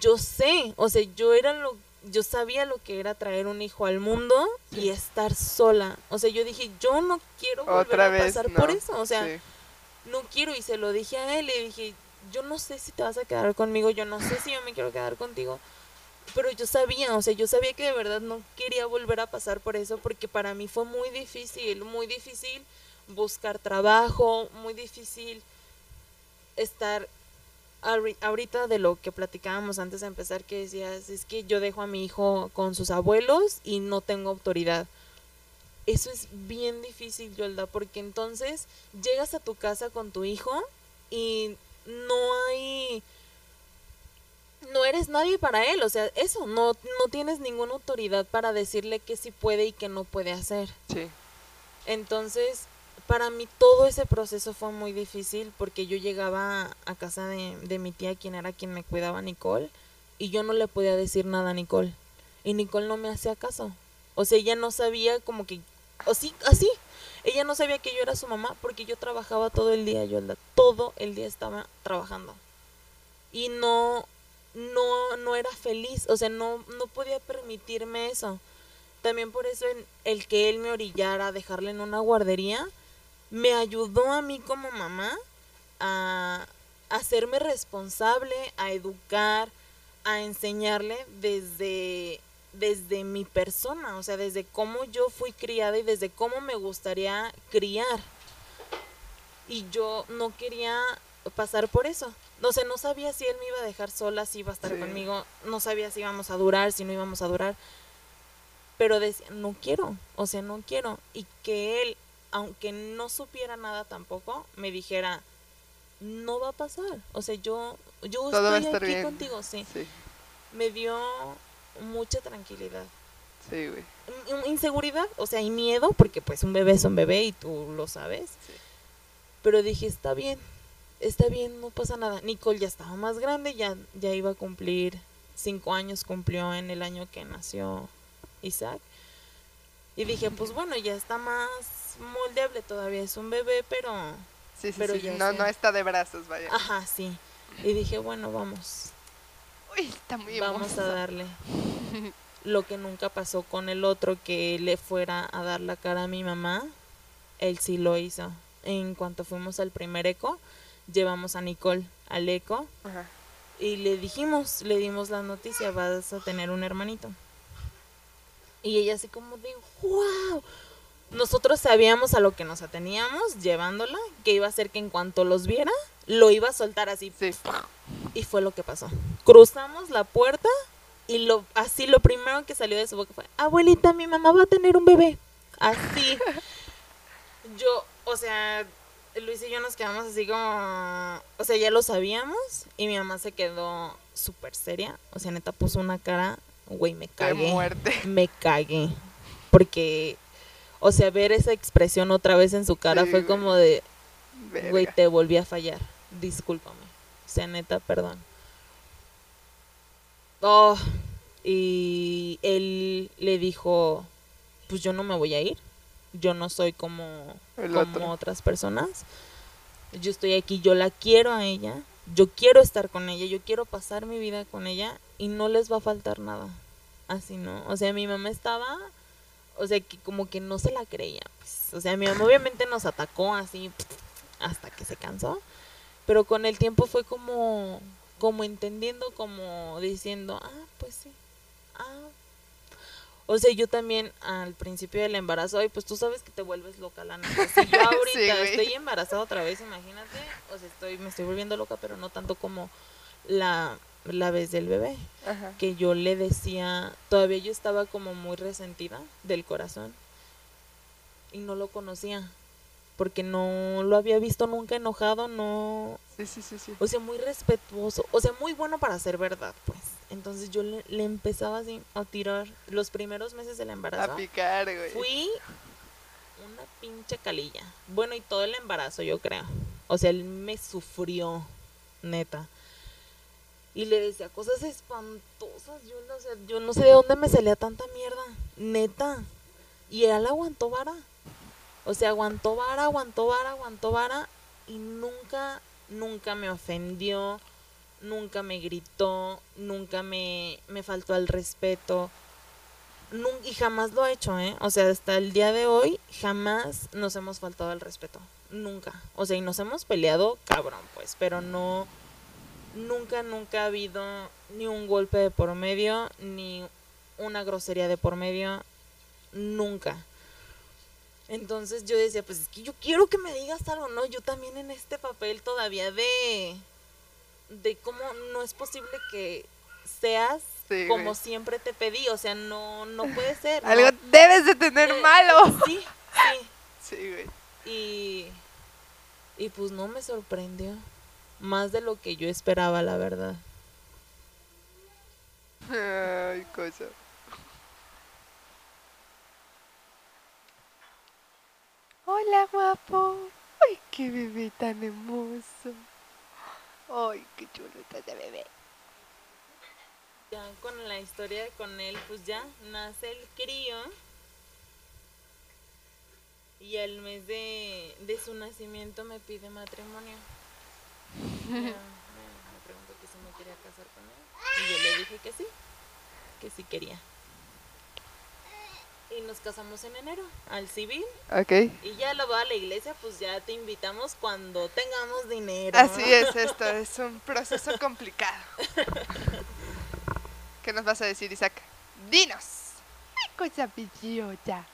yo sé, o sea, yo era lo, yo sabía lo que era traer un hijo al mundo y estar sola. O sea, yo dije, yo no quiero volver Otra a vez, pasar no. por eso, o sea, Sí. no quiero y se lo dije a él, le dije, yo no sé si te vas a quedar conmigo, yo no sé si yo me quiero quedar contigo, pero yo sabía, o sea, yo sabía que de verdad no quería volver a pasar por eso porque para mí fue muy difícil, muy difícil buscar trabajo, muy difícil estar ahorita de lo que platicábamos antes de empezar que decías, es que yo dejo a mi hijo con sus abuelos y no tengo autoridad. Eso es bien difícil, Yolda, porque entonces llegas a tu casa con tu hijo y no hay no eres nadie para él, o sea, eso, no no tienes ninguna autoridad para decirle qué sí puede y qué no puede hacer. Sí. Entonces, para mí todo ese proceso fue muy difícil porque yo llegaba a casa de, de mi tía, quien era quien me cuidaba, Nicole, y yo no le podía decir nada a Nicole. Y Nicole no me hacía caso. O sea, ella no sabía como que... O sí, así. Ella no sabía que yo era su mamá porque yo trabajaba todo el día, Yolda. Todo el día estaba trabajando. Y no, no, no era feliz. O sea, no, no podía permitirme eso. También por eso el que él me orillara a dejarle en una guardería me ayudó a mí como mamá a hacerme responsable, a educar, a enseñarle desde desde mi persona, o sea, desde cómo yo fui criada y desde cómo me gustaría criar. Y yo no quería pasar por eso. O sea, no sabía si él me iba a dejar sola, si iba a estar Sí. conmigo, no sabía si íbamos a durar, si no íbamos a durar. Pero decía, no quiero, o sea, no quiero. Y que él, aunque no supiera nada tampoco, me dijera, no va a pasar. O sea, yo, yo Todo estoy aquí bien. contigo, sí. Sí. Me dio mucha tranquilidad. Sí, güey. In- Inseguridad, o sea, y miedo, porque pues un bebé es un bebé y tú lo sabes. Sí. Pero dije, está bien, está bien, no pasa nada. Nicole ya estaba más grande, ya, ya iba a cumplir cinco años, cumplió en el año que nació Isaac. Y dije, pues bueno, ya está más moldeable, todavía es un bebé, pero... Sí, sí, Pero sí. ya No, no está de brazos, vaya. Ajá, sí. Y dije, bueno, vamos, Uy, está muy vamos a darle lo que nunca pasó con el otro que le fuera a dar la cara a mi mamá él sí lo hizo en cuanto fuimos al primer eco llevamos a Nicole al eco Ajá. y le dijimos le dimos la noticia vas a tener un hermanito y ella así como de wow nosotros sabíamos a lo que nos ateníamos llevándola que iba a ser que en cuanto los viera lo iba a soltar así Sí. y fue lo que pasó. Cruzamos la puerta y lo así lo primero que salió de su boca fue, "Abuelita, mi mamá va a tener un bebé." Así. Yo, o sea, Luis y yo nos quedamos así como, o sea, ya lo sabíamos y mi mamá se quedó súper seria. O sea, neta puso una cara, güey, me cagué. muerte. Me cagué. Porque, o sea, ver esa expresión otra vez en su cara Sí, fue güey. como de, Verga. güey, te volví a fallar. Discúlpame. O sea, neta, perdón. Oh, y él le dijo, pues yo no me voy a ir. Yo no soy como, como otras personas. Yo estoy aquí, yo la quiero a ella. Yo quiero estar con ella, yo quiero pasar mi vida con ella y no les va a faltar nada. Así, ¿no? O sea, mi mamá estaba, o sea, que como que no se la creía. Pues. O sea, mi mamá obviamente nos atacó así hasta que se cansó. Pero con el tiempo fue como, como entendiendo, como diciendo, ah, pues sí, ah. O sea, yo también al principio del embarazo, ay, pues tú sabes que te vuelves loca, la neta. Si yo ahorita Sí, estoy embarazada otra vez, imagínate, o sea, estoy, me estoy volviendo loca, pero no tanto como la, la vez del bebé Ajá. que yo le decía, todavía yo estaba como muy resentida del corazón y no lo conocía porque no lo había visto nunca enojado, no, Sí, sí, sí, sí. o sea, muy respetuoso, o sea, muy bueno para ser verdad, pues. Entonces yo le, le empezaba así a tirar los primeros meses del embarazo. A picar, güey. Fui una pinche calilla. Bueno, y todo el embarazo, yo creo. O sea, él me sufrió, neta. Y le decía cosas espantosas. Yo no sé, yo no sé de dónde me salía tanta mierda. Neta. Y él aguantó vara. O sea, aguantó vara, aguantó vara, aguantó vara. Y nunca, nunca me ofendió. Nunca me gritó. Nunca me, me faltó al respeto. Nun- y jamás lo ha hecho, ¿eh? O sea, hasta el día de hoy jamás nos hemos faltado al respeto. Nunca. O sea, y nos hemos peleado cabrón, pues, pero no... Nunca, nunca ha habido ni un golpe de por medio, ni una grosería de por medio. Nunca. Entonces yo decía, pues es que yo quiero que me digas algo, ¿no? Yo también en este papel todavía de... De cómo no es posible que seas Sí, como güey. siempre te pedí, o sea, no, no puede ser. ¿no? Algo debes de tener Eh, malo. Sí, sí. Sí, güey. Y, y pues no me sorprendió. Más de lo que yo esperaba, la verdad. Ay, cosa. Hola, guapo. Ay, qué bebé tan hermoso. Ay, qué chulo estás de bebé. Ya con la historia con él, pues ya nace el crío. Y al mes de, de su nacimiento me pide matrimonio. Me, me preguntó que si me quería casar con él. Y yo le dije que sí, que sí quería. Y nos casamos en enero, al civil. Ok. Y ya lo va a la iglesia, pues ya te invitamos cuando tengamos dinero. Así es esto, es un proceso complicado. ¿Qué nos vas a decir, Isaac? Dinos. Ay, cosa preciosa.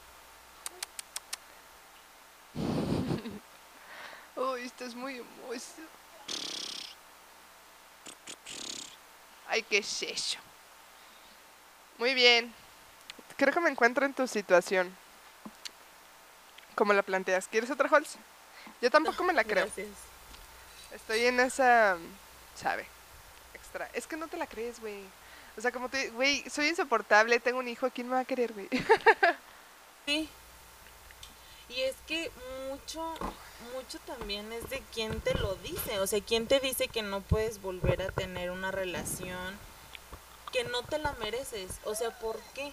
Uy, esto es muy hermoso. Ay, qué eso. Muy bien. Creo que me encuentro en tu situación. Como la planteas. ¿Quieres otra Holz? Yo tampoco me la creo. Gracias. Estoy en esa, ¿sabe? Extra. Es que no te la crees, güey. O sea, como te, güey, soy insoportable, tengo un hijo, ¿quién me va a querer, güey? Sí. Y es que mucho, mucho también es de quién te lo dice. O sea, quién te dice que no puedes volver a tener una relación que no te la mereces. O sea, ¿por qué?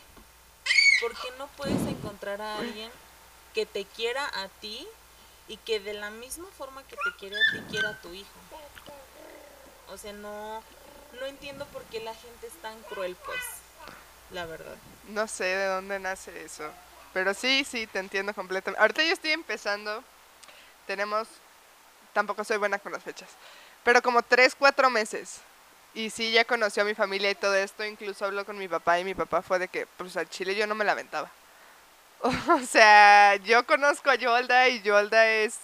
¿Por qué no puedes encontrar a alguien que te quiera a ti y que de la misma forma que te quiere a ti quiera a tu hijo? O sea, no, no entiendo por qué la gente es tan cruel, pues, la verdad. No sé de dónde nace eso. Pero sí, sí, te entiendo completamente. Ahorita yo estoy empezando. Tenemos, tampoco soy buena con las fechas, pero como tres, cuatro meses. Y sí, ya conoció a mi familia y todo esto. Incluso habló con mi papá y mi papá fue de que, pues al chile yo no me la aventaba. O sea, yo conozco a Yolda y Yolda es,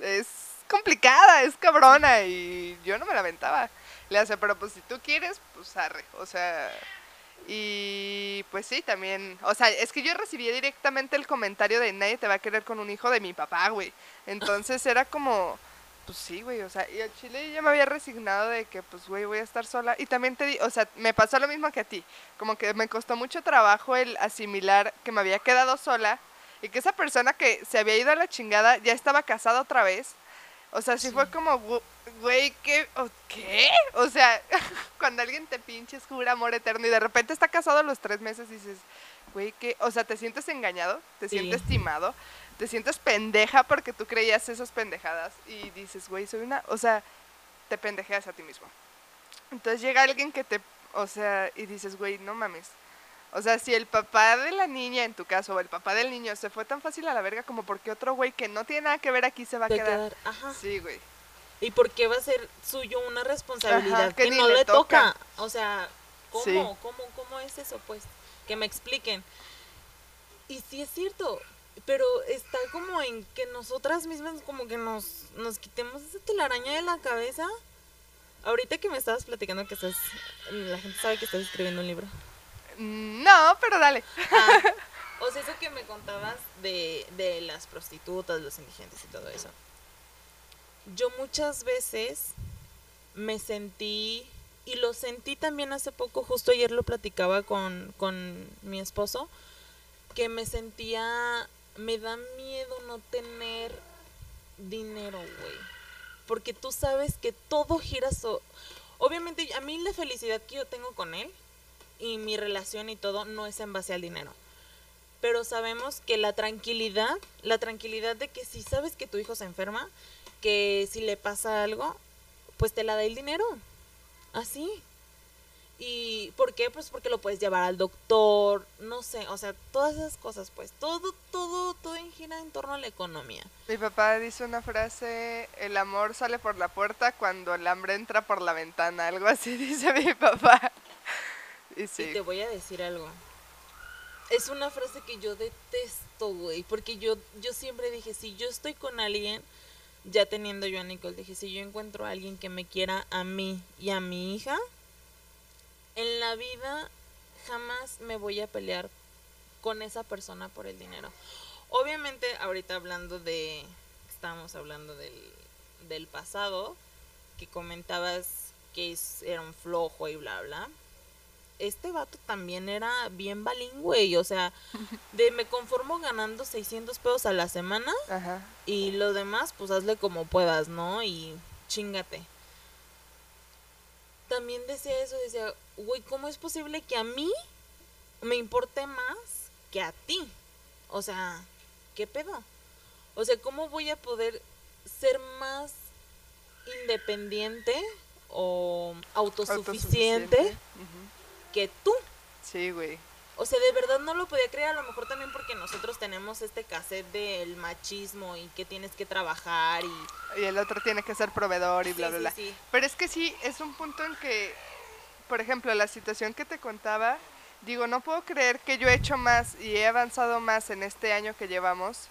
es complicada, es cabrona y yo no me la aventaba. Le hace, pero pues si tú quieres, pues arre. O sea, y pues sí, también, o sea, es que yo recibí directamente el comentario de nadie te va a querer con un hijo de mi papá, güey. Entonces era como, pues sí, güey, o sea, y al chile ya me había resignado de que, pues, güey, voy a estar sola. Y también te di, o sea, me pasó lo mismo que a ti. Como que me costó mucho trabajo el asimilar que me había quedado sola y que esa persona que se había ido a la chingada ya estaba casada otra vez. O sea, sí, fue como, güey, ¿qué? ¿O ¿qué? O sea, cuando alguien te pinches jura amor eterno y de repente está casado a los tres meses dices, güey, ¿qué? O sea, te sientes engañado, te Sí. sientes timado, te sientes pendeja porque tú creías esas pendejadas y dices, güey, soy una, o sea, te pendejeas a ti mismo. Entonces llega alguien que te, o sea, y dices, güey, no mames. O sea, si el papá de la niña, en tu caso, o el papá del niño se fue tan fácil a la verga como porque otro güey que no tiene nada que ver aquí se va a quedar. quedar, ajá. Sí, güey. ¿Y por qué va a ser suyo una responsabilidad Ajá, que no le le toca. toca? O sea, ¿cómo, Sí. ¿cómo, ¿cómo es eso? Pues que me expliquen. Y sí es cierto, pero está como en que nosotras mismas como que nos, nos quitemos esa telaraña de la cabeza. Ahorita que me estabas platicando que estás, la gente sabe que estás escribiendo un libro. No, pero dale. Ah, o sea, eso que me contabas de, de las prostitutas, los indigentes y todo eso. Yo muchas veces me sentí, y lo sentí también hace poco, justo ayer lo platicaba con, con mi esposo, que me sentía, me da miedo no tener dinero, güey. Porque tú sabes que todo gira so... Obviamente, a mí la felicidad que yo tengo con él y mi relación y todo no es en base al dinero. Pero sabemos que la tranquilidad, la tranquilidad de que si sabes que tu hijo se enferma, que si le pasa algo, pues te la da el dinero. Así. ¿Y por qué? Pues porque lo puedes llevar al doctor, no sé, o sea, todas esas cosas, pues todo, todo, todo gira en torno a la economía. Mi papá dice una frase, el amor sale por la puerta cuando el hambre entra por la ventana, algo así dice mi papá. Y sí, Y te voy a decir algo. Es una frase que yo detesto, güey, porque yo, yo siempre dije, si yo estoy con alguien, ya teniendo yo a Nicole, dije, si yo encuentro a alguien que me quiera a mí y a mi hija, en la vida jamás me voy a pelear con esa persona por el dinero. Obviamente, ahorita hablando de, estábamos hablando del, del pasado, que comentabas que es- era un flojo y bla, bla este vato también era bien balingüe, o sea, de me conformo ganando 600 pesos a la semana ajá. y lo demás, pues hazle como puedas, ¿no? Y chingate. También decía eso, decía, güey, ¿cómo es posible que a mí me importe más que a ti? O sea, ¿qué pedo? O sea, ¿cómo voy a poder ser más independiente o autosuficiente, que tú? Sí, güey. O sea, de verdad no lo podía creer, a lo mejor también porque nosotros tenemos este cassette del machismo y que tienes que trabajar y... Y el otro tiene que ser proveedor y Sí, bla, bla, sí, bla. sí. Pero es que sí, es un punto en que, por ejemplo, la situación que te contaba, digo, no puedo creer que yo he hecho más y he avanzado más en este año que llevamos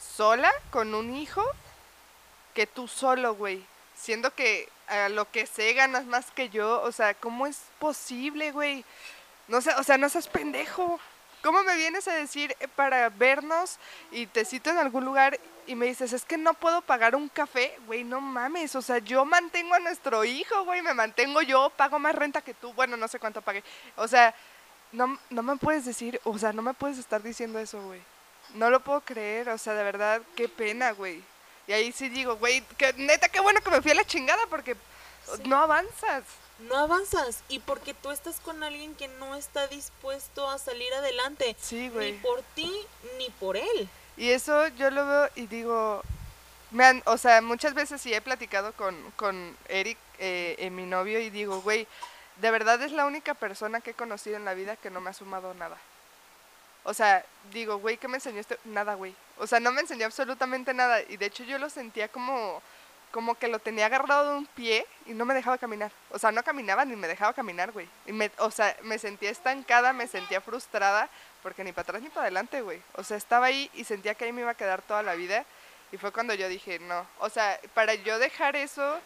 sola, con un hijo, que tú solo, güey. Siendo que a lo que sé ganas más que yo, o sea, ¿cómo es posible, güey? No sé, o sea, no seas pendejo. ¿Cómo me vienes a decir eh, para vernos y te cito en algún lugar y me dices, es que no puedo pagar un café? Güey, no mames, o sea, yo mantengo a nuestro hijo, güey, me mantengo yo, pago más renta que tú, bueno, no sé cuánto pagué. O sea, no, no me puedes decir, o sea, no me puedes estar diciendo eso, güey. No lo puedo creer, o sea, de verdad, qué pena, güey. Y ahí sí digo, güey, que neta, qué bueno que me fui a la chingada porque Sí. no avanzas. No avanzas y porque tú estás con alguien que no está dispuesto a salir adelante. Sí, Ni güey. por ti, ni por él. Y eso yo lo veo y digo, me han- o sea, muchas veces sí he platicado con, con Eric, eh, mi novio, y digo, güey, de verdad es la única persona que he conocido en la vida que no me ha sumado nada. O sea, digo, güey, ¿qué me enseñó este? Nada, güey. O sea, no me enseñó absolutamente nada. Y de hecho yo lo sentía como, como que lo tenía agarrado de un pie y no me dejaba caminar. O sea, no caminaba ni me dejaba caminar, güey. Y me, o sea, me sentía estancada, me sentía frustrada, porque ni para atrás ni para adelante, güey. O sea, estaba ahí y sentía que ahí me iba a quedar toda la vida. Y fue cuando yo dije, no. O sea, para yo dejar eso,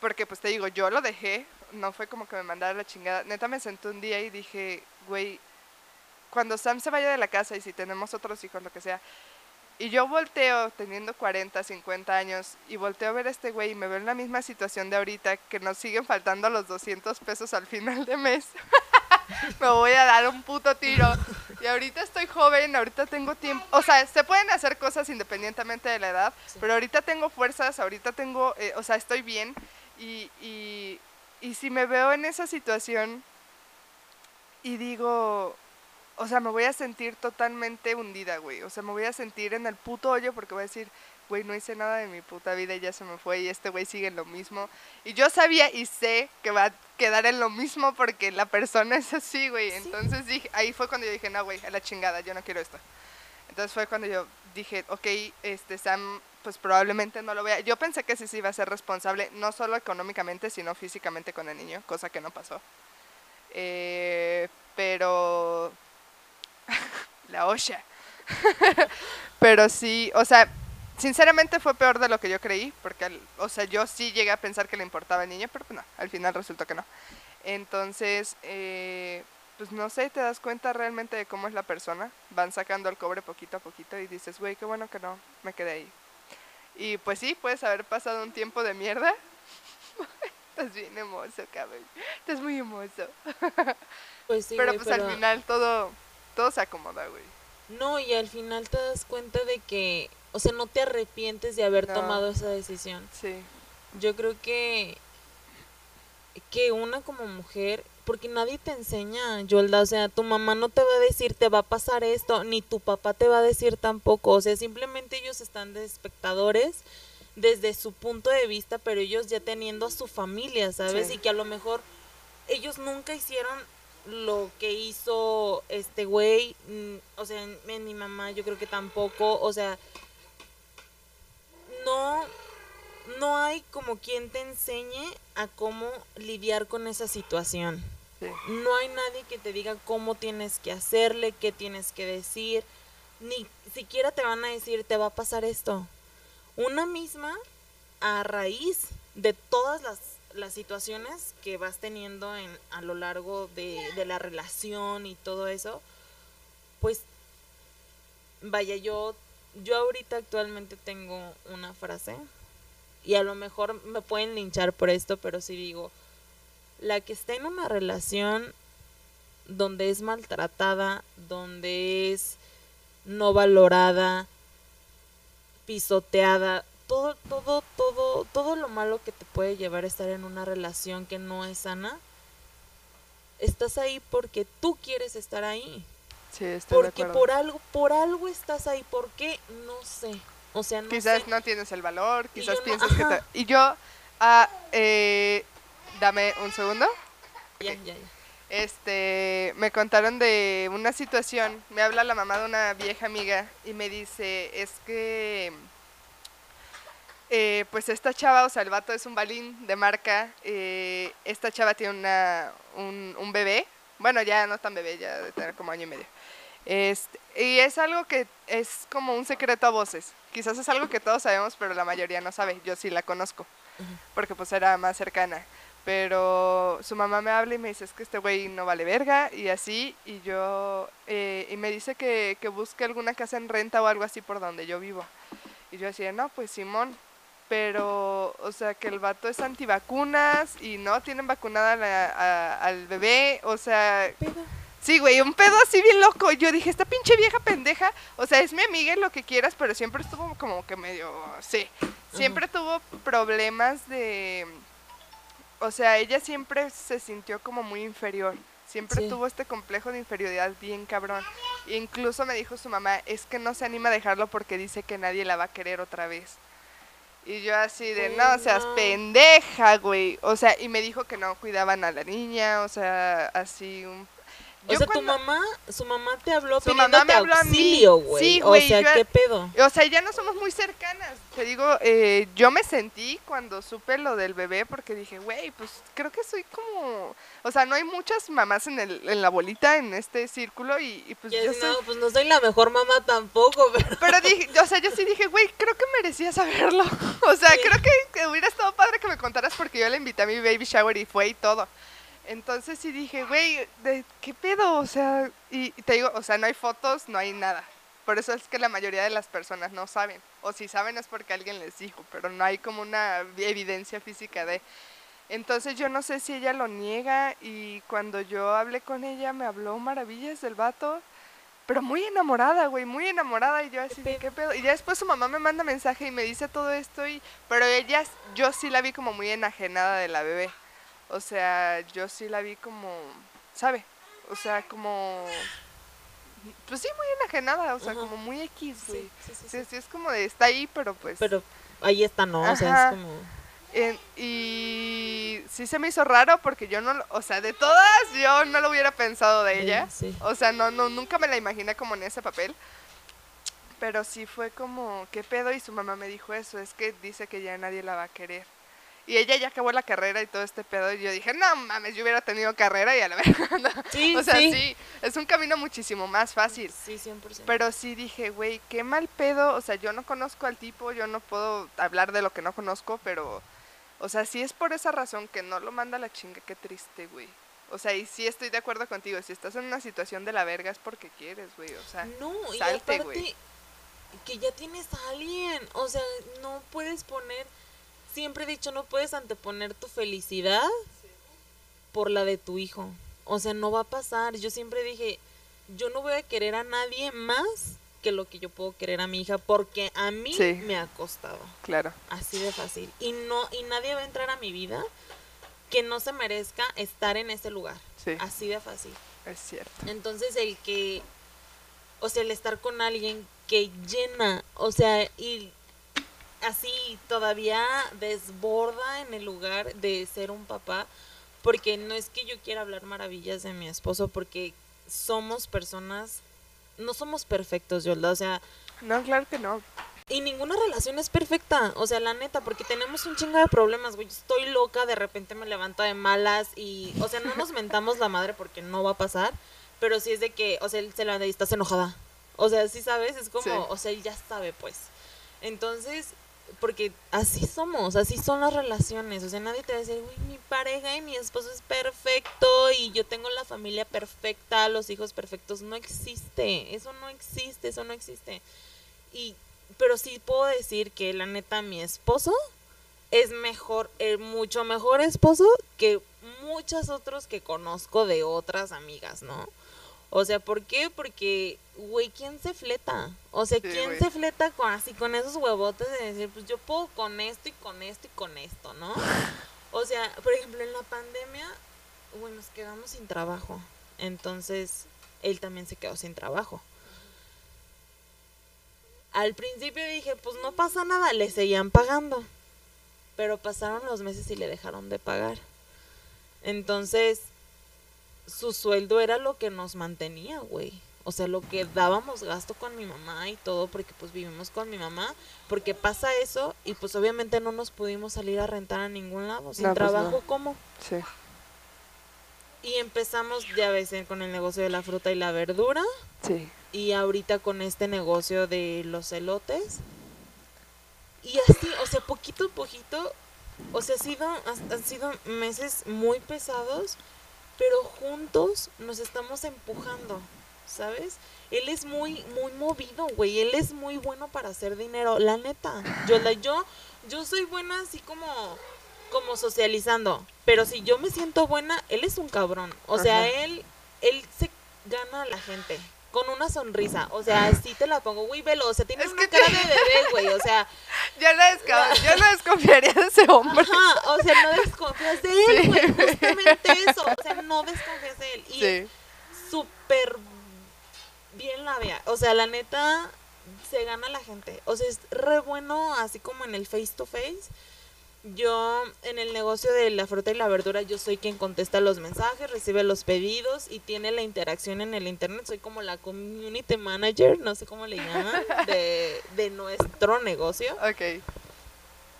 porque pues te digo, yo lo dejé, no fue como que me mandara la chingada. Neta me senté un día y dije, güey, cuando Sam se vaya de la casa y si tenemos otros hijos, lo que sea, Y yo volteo teniendo 40, 50 años y volteo a ver a este güey y me veo en la misma situación de ahorita que nos siguen faltando los 200 pesos al final de mes. me voy a dar un puto tiro. Y ahorita estoy joven, ahorita tengo tiempo. O sea, se pueden hacer cosas independientemente de la edad, pero ahorita tengo fuerzas, ahorita tengo, eh, o sea, estoy bien. Y, y, y si me veo en esa situación y digo, o sea, me voy a sentir totalmente hundida, güey. O sea, me voy a sentir en el puto hoyo porque voy a decir, güey, no hice nada de mi puta vida y ya se me fue y este güey sigue en lo mismo. Y yo sabía y sé que va a quedar en lo mismo porque la persona es así, güey. Entonces dije, ahí fue cuando yo dije, no, güey, a la chingada, yo no quiero esto. Entonces fue cuando yo dije, ok, este Sam, pues probablemente no lo vea. Yo pensé que sí se iba a ser responsable, no solo económicamente, sino físicamente con el niño, cosa que no pasó. Eh, pero la olla. Pero sí, o sea, sinceramente fue peor de lo que yo creí, porque, o sea, yo sí llegué a pensar que le importaba el niño, pero pues no, al final resultó que no. Entonces, eh, pues no sé, te das cuenta realmente de cómo es la persona. Van sacando el cobre poquito a poquito y dices, güey, qué bueno que no, me quedé ahí. Y pues sí, puedes haber pasado un tiempo de mierda. Estás bien hermoso, cabrón. Estás muy hermoso. Pues sí, pero güey, pues pero- al final todo, todo se acomoda, güey. No, y al final te das cuenta de que, o sea, no te arrepientes de haber No. tomado esa decisión. Sí. Yo creo que que una como mujer, porque nadie te enseña, Yolda, o sea, tu mamá no te va a decir te va a pasar esto, ni tu papá te va a decir tampoco, o sea, simplemente ellos están de espectadores desde su punto de vista, pero ellos ya teniendo a su familia, ¿sabes? Sí. Y que a lo mejor ellos nunca hicieron lo que hizo este güey, mm, o sea, en, en mi mamá yo creo que tampoco, o sea, no, no hay como quien te enseñe a cómo lidiar con esa situación. Sí. No hay nadie que te diga cómo tienes que hacerle, qué tienes que decir, ni siquiera te van a decir te va a pasar esto. Una misma, a raíz de todas las, las situaciones que vas teniendo en, a lo largo de, de la relación y todo eso, pues vaya, yo, yo ahorita actualmente tengo una frase y a lo mejor me pueden linchar por esto, pero sí digo, la que está en una relación donde es maltratada, donde es no valorada, pisoteada, todo, todo, todo, todo lo malo que te puede llevar a estar en una relación que no es sana, estás ahí porque tú quieres estar ahí. Sí, estoy de Porque por algo, por algo estás ahí. ¿Por qué? No sé. O sea, no quizás sé. no tienes el valor, quizás no- piensas que te... Y yo, ah, eh, dame un segundo. Ya, ya, ya. Este, me contaron de una situación, me habla la mamá de una vieja amiga y me dice, es que, eh, pues esta chava, o sea, el vato es un balín de marca, eh, esta chava tiene una, un, un bebé, bueno, ya no tan bebé, ya de tener como año y medio. Este, y es algo que es como un secreto a voces. Quizás es algo que todos sabemos, pero la mayoría no sabe. Yo sí la conozco, porque pues era más cercana. Pero su mamá me habla y me dice, es que este güey no vale verga y así. Y yo, eh, y me dice que, que busque alguna casa en renta o algo así por donde yo vivo. Y yo decía, no, pues Simón. Pero, o sea, que el vato es antivacunas y no tienen vacunada a la- a- al bebé. O sea, Pero, Sí, güey, un pedo así bien loco. Yo dije, esta pinche vieja pendeja, o sea, es mi amiga y lo que quieras, pero siempre estuvo como que medio, sí, siempre tuvo problemas de, o sea, ella siempre se sintió como muy inferior. Siempre Sí. tuvo este complejo de inferioridad bien cabrón. E incluso me dijo su mamá, es que no se anima a dejarlo porque dice que nadie la va a querer otra vez. Y yo así de, no seas no. pendeja, güey. O sea, y me dijo que no cuidaban a la niña, o sea, así un... o Yo sea, cuando- tu mamá, su mamá te habló Su mamá me habló auxilio, güey. Sí, o sea, yo- ¿qué pedo? O sea, ya no somos muy cercanas. Te digo, eh, yo me sentí cuando supe lo del bebé porque dije, güey, pues creo que soy como... O sea, no hay muchas mamás en, el, en la bolita, en este círculo y, y pues Y yo soy... no, pues no soy la mejor mamá tampoco, pero... Pero dije, o sea, yo sí dije, güey, creo que merecía saberlo. O sea, Sí. creo que hubiera estado padre que me contaras porque yo le invité a mi baby shower y fue y todo. Entonces sí dije, güey, ¿de qué pedo? O sea, y, y te digo, o sea, no hay fotos, no hay nada. Por eso es que la mayoría de las personas no saben. O si saben es porque alguien les dijo, pero no hay como una evidencia física de... Entonces yo no sé si ella lo niega y cuando yo hablé con ella me habló maravillas del vato, pero muy enamorada, güey, muy enamorada y yo así, de, ¿qué pedo? Y ya después su mamá me manda mensaje y me dice todo esto y pero ella yo sí la vi como muy enajenada de la bebé. O sea, yo sí la vi como, ¿sabe? O sea, como pues sí, muy enajenada, o sea, como muy X, güey. Sí, sí, sí, sí, es como de, está ahí, pero pues... Pero ahí está, ¿no? O sea, es como... y sí se me hizo raro porque yo no, o sea, de todas yo no lo hubiera pensado de ella. O sea, no, no, nunca me la imaginé como en ese papel. Pero sí fue como, ¿qué pedo? Y su mamá me dijo eso, es que dice que ya nadie la va a querer. Y ella ya acabó la carrera y todo este pedo. Y yo dije, no mames, yo hubiera tenido carrera y a la verdad. Sí, o sea, sí. Es un camino muchísimo más fácil. Sí, 100%. Pero sí dije, güey, qué mal pedo. O sea, yo no conozco al tipo, yo no puedo hablar de lo que no conozco, pero. O sea, si es por esa razón que no lo manda la chinga, qué triste, güey. O sea, y sí estoy de acuerdo contigo. Si estás en una situación de la verga es porque quieres, güey. O sea, no, salte, güey. Que ya tienes a alguien. O sea, no puedes poner siempre he dicho, no puedes anteponer tu felicidad por la de tu hijo. O sea, no va a pasar. Yo siempre dije, yo no voy a querer a nadie más que lo que yo puedo querer a mi hija porque a mí me ha costado. Claro. Así de fácil. Y no y nadie va a entrar a mi vida que no se merezca estar en ese lugar. Sí. Así de fácil. Es cierto. Entonces el que o sea, el estar con alguien que llena, o sea, y así todavía desborda en el lugar de ser un papá, porque no es que yo quiera hablar maravillas de mi esposo, porque somos personas, no somos perfectos, Yolda, o sea... No, claro que no. Y ninguna relación es perfecta, o sea, la neta, porque tenemos un chingo de problemas, güey. Estoy loca, de repente me levanto de malas y, o sea, no nos mentamos la madre porque no va a pasar, pero sí es de que, o sea, él se levanta y estás enojada. O sea, sí sabes, es como, o sea, él ya sabe, pues. Entonces, porque así somos, así son las relaciones. O sea, nadie te va a decir, uy, mi pareja y mi esposo es perfecto y yo tengo la familia perfecta, los hijos perfectos. No existe, eso no existe, eso no existe. Y, pero sí puedo decir que la neta, mi esposo es mejor, el mucho mejor esposo que muchos otros que conozco de otras amigas, ¿no? O sea, ¿por qué? Porque, güey, ¿quién se fleta? O sea, ¿quién se fleta con así con esos huevotes de decir, pues yo puedo con esto y con esto y con esto, ¿no? O sea, por ejemplo, en la pandemia, güey, nos quedamos sin trabajo. Entonces, él también se quedó sin trabajo. Al principio dije, pues no pasa nada, le seguían pagando. Pero pasaron los meses y le dejaron de pagar. Entonces, su sueldo era lo que nos mantenía, güey. O sea, lo que dábamos gasto con mi mamá y todo, porque pues vivimos con mi mamá, porque pasa eso y pues obviamente no nos pudimos salir a rentar a ningún lado, sin pues, trabajo, ¿cómo? Sí. Y empezamos ya veces con el negocio de la fruta y la verdura. Sí. Y ahorita con este negocio de los elotes. Y así, o sea, poquito a poquito, o sea, ha sido, han sido meses muy pesados, pero juntos nos estamos empujando, ¿sabes? Él es muy, muy movido, güey. Él es muy bueno para hacer dinero, la neta. Yo, la, yo, yo soy buena así como, como socializando. Pero si yo me siento buena, él es un cabrón. O sea, él, él se gana a la gente con una sonrisa. O sea, sí te la pongo, güey, velo. O sea, tienes una cara de bebé, güey. O sea. Yo no, yo no desconfiaría de ese hombre. Ajá, o sea, no desconfías de él, güey. Justamente eso. O sea, no desconfías de él. Y sí. súper bien la vea. O sea, la neta se gana la gente. O sea, es re bueno, así como en el face to face yo en el negocio de la fruta y la verdura, yo soy quien contesta los mensajes, recibe los pedidos y tiene la interacción en el internet. Soy como la community manager, no sé cómo le llaman, de, de nuestro negocio. Ok.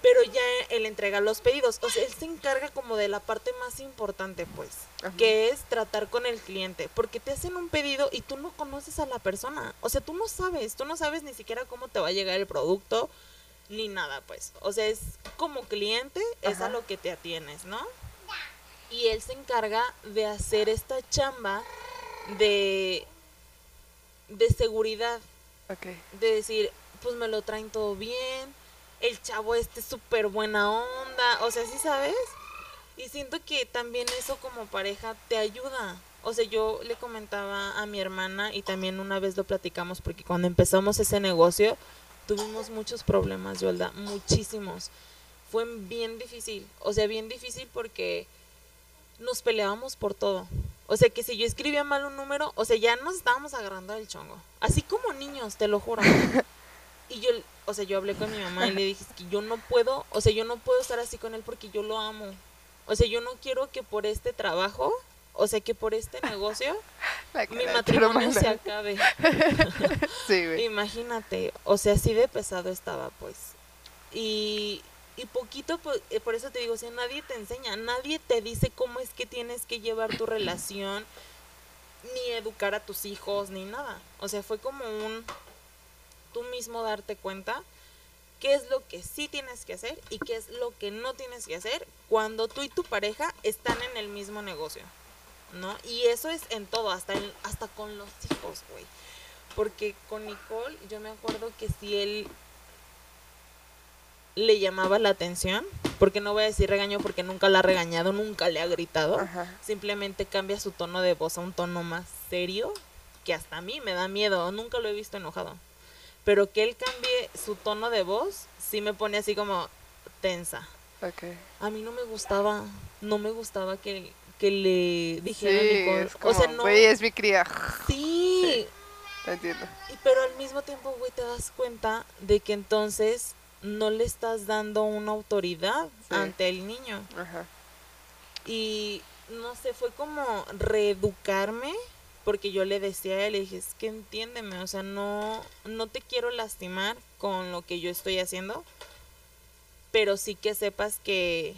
Pero ya él entrega los pedidos. O sea, él se encarga como de la parte más importante, pues, que es tratar con el cliente. Porque te hacen un pedido y tú no conoces a la persona. O sea, tú no sabes, tú no sabes ni siquiera cómo te va a llegar el producto ni nada, pues. O sea, es como cliente, es a lo que te atienes, ¿no? Y él se encarga de hacer esta chamba de, de seguridad. Ok. De decir, pues me lo traen todo bien, el chavo este es súper buena onda, o sea, ¿sí sabes? Y siento que también eso como pareja te ayuda. O sea, yo le comentaba a mi hermana y también una vez lo platicamos porque cuando empezamos ese negocio tuvimos muchos problemas, Yolda, muchísimos. Fue bien difícil, o sea, bien difícil porque nos peleábamos por todo. O sea, que si yo escribía mal un número, o sea, ya nos estábamos agarrando el chongo. Así como niños, te lo juro. Y yo, o sea, yo hablé con mi mamá y le dije, es que yo no puedo, o sea, yo no puedo estar así con él porque yo lo amo. O sea, yo no quiero que por este trabajo, o sea, que por este negocio, mi matrimonio se acabe. Sí, güey. Imagínate, o sea, así de pesado estaba, pues. Y, y poquito, pues, eh, por eso te digo, o sea, nadie te enseña, nadie te dice cómo es que tienes que llevar tu relación, ni educar a tus hijos, ni nada. O sea, fue como un, tú mismo darte cuenta qué es lo que sí tienes que hacer y qué es lo que no tienes que hacer cuando tú y tu pareja están en el mismo negocio, ¿no? Y eso es en todo, hasta, en- hasta con los hijos, güey. Porque con Nicole, yo me acuerdo que si él le llamaba la atención, porque no voy a decir regaño porque nunca la ha regañado, nunca le ha gritado, Ajá. simplemente cambia su tono de voz a un tono más serio, que hasta a mí me da miedo, nunca lo he visto enojado. Pero que él cambie su tono de voz, sí me pone así como tensa. A mí no me gustaba, no me gustaba que, que le Sí, dijera a Nicole. es como, o sea, no. es mi cría. Sí, Te entiendo. y- pero al mismo tiempo, güey, te das cuenta de que entonces no le estás dando una autoridad Sí. ante el niño. Ajá. Y no sé, fue como reeducarme, porque yo le decía a él, le dije, es que entiéndeme, o sea, no, no te quiero lastimar con lo que yo estoy haciendo, pero sí que sepas que,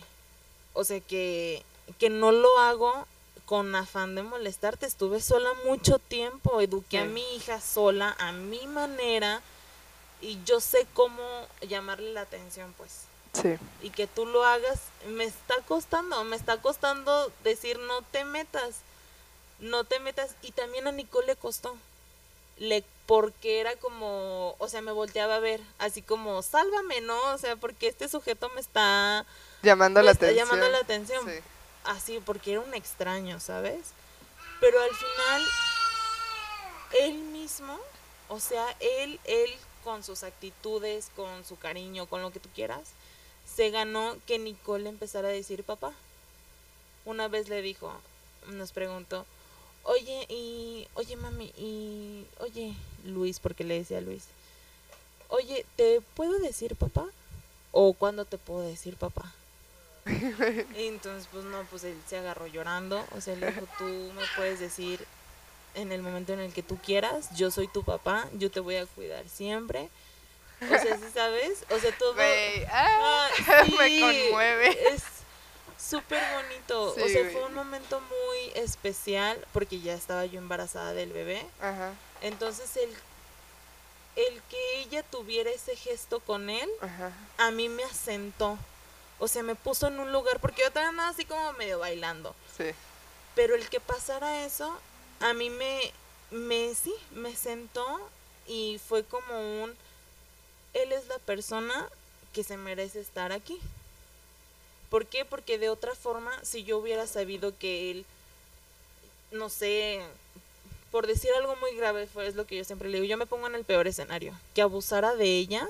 o sea, que, que no lo hago con afán de molestarte, estuve sola mucho tiempo, eduqué a mi hija sola, a mi manera, y yo sé cómo llamarle la atención, pues Sí. y que tú lo hagas, me está costando, me está costando decir no te metas, no te metas. Y también a Nicole le costó, le, porque era como, o sea, me volteaba a ver, así como, sálvame, ¿no? O sea, porque este sujeto me está, Llamando me la está atención. llamando la atención. Sí. Así, porque era un extraño, ¿sabes? Pero al final, él mismo, o sea, él, él con sus actitudes, con su cariño, con lo que tú quieras, se ganó que Nicole le empezara a decir papá. Una vez le dijo, nos preguntó, oye, y, oye mami, y, oye, Luis, porque le decía Luis, oye, ¿te puedo decir papá? ¿O cuándo te puedo decir papá? Y entonces, pues no, pues él se agarró llorando. O sea, le dijo, tú me puedes decir en el momento en el que tú quieras, yo soy tu papá, yo te voy a cuidar siempre. O sea, ¿sí sabes? O sea, todo... Ah, Ah, me conmueve. Es súper bonito. Sí, o sea, fue un momento muy especial porque ya estaba yo embarazada del bebé. Ajá, Entonces, el, el que ella tuviera ese gesto con él, ajá. a mí me asentó. O sea, me puso en un lugar, porque yo estaba nada así como medio bailando. Sí. Pero el que pasara eso, a mí me, me, sí, me sentó y fue como un, él es la persona que se merece estar aquí. ¿Por qué? Porque de otra forma, si yo hubiera sabido que él, no sé, por decir algo muy grave, fue es lo que yo siempre le digo, yo me pongo en el peor escenario, que abusara de ella,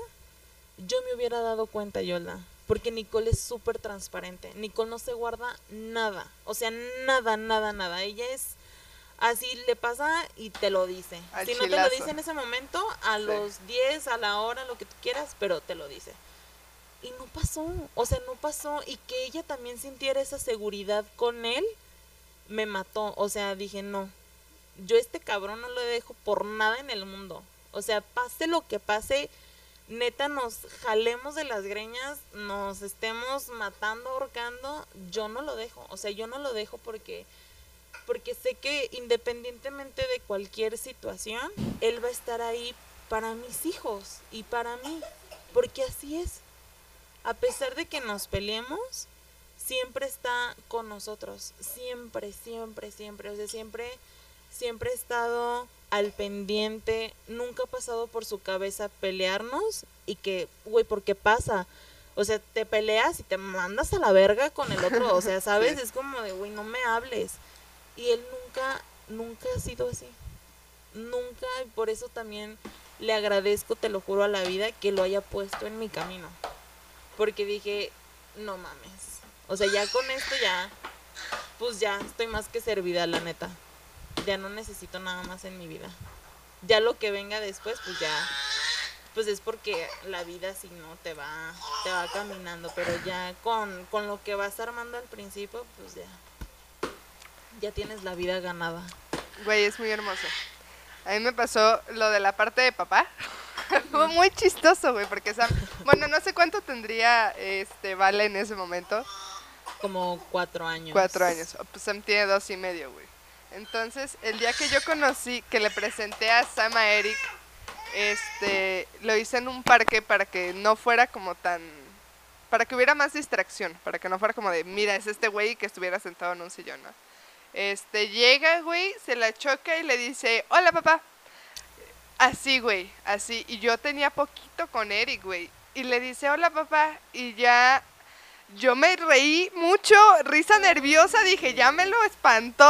yo me hubiera dado cuenta, Yolda. Porque Nicole es súper transparente. Nicole no se guarda nada. O sea, nada, nada, nada. Ella es así, le pasa y te lo dice. Al si no te lo dice en ese momento, a Sí. los 10, a la hora, lo que tú quieras, pero te lo dice. Y no pasó. O sea, no pasó. Y que ella también sintiera esa seguridad con él, me mató. O sea, dije, no. Yo este cabrón no lo dejo por nada en el mundo. O sea, pase lo que pase, neta nos jalemos de las greñas, nos estemos matando, ahorcando, yo no lo dejo. O sea, yo no lo dejo porque porque sé que independientemente de cualquier situación, él va a estar ahí para mis hijos y para mí, porque así es. A pesar de que nos peleemos, siempre está con nosotros, siempre, siempre, siempre, o sea, siempre siempre ha estado al pendiente, nunca ha pasado por su cabeza pelearnos y que, güey, ¿por qué pasa? O sea, te peleas y te mandas a la verga con el otro, o sea, ¿sabes? Es como de, güey, no me hables. Y él nunca, nunca ha sido así. Nunca, y por eso también le agradezco, te lo juro a la vida, que lo haya puesto en mi camino. Porque dije, no mames. O sea, ya con esto ya, pues ya estoy más que servida, la neta. Ya no necesito nada más en mi vida. Ya lo que venga después, pues ya, pues es porque la vida si no te va, te va caminando. Pero ya con, con lo que vas armando al principio, pues ya, ya tienes la vida ganada. Güey, es muy hermoso. A mí me pasó lo de la parte de papá. Fue muy chistoso, güey, porque Sam, bueno, no sé cuánto tendría este Vale en ese momento. Como cuatro años. Cuatro años. Pues Sam tiene dos y medio, güey. Entonces, el día que yo conocí, que le presenté a Sam a Eric, este, lo hice en un parque para que no fuera como tan, para que hubiera más distracción, para que no fuera como de, mira, es este güey que estuviera sentado en un sillón. Este, llega, güey, se la choca y le dice, hola papá. Así, güey, así. Y yo tenía poquito con Eric, güey. Y le dice, hola papá. Y ya yo me reí mucho, risa nerviosa, dije, ya me lo espantó.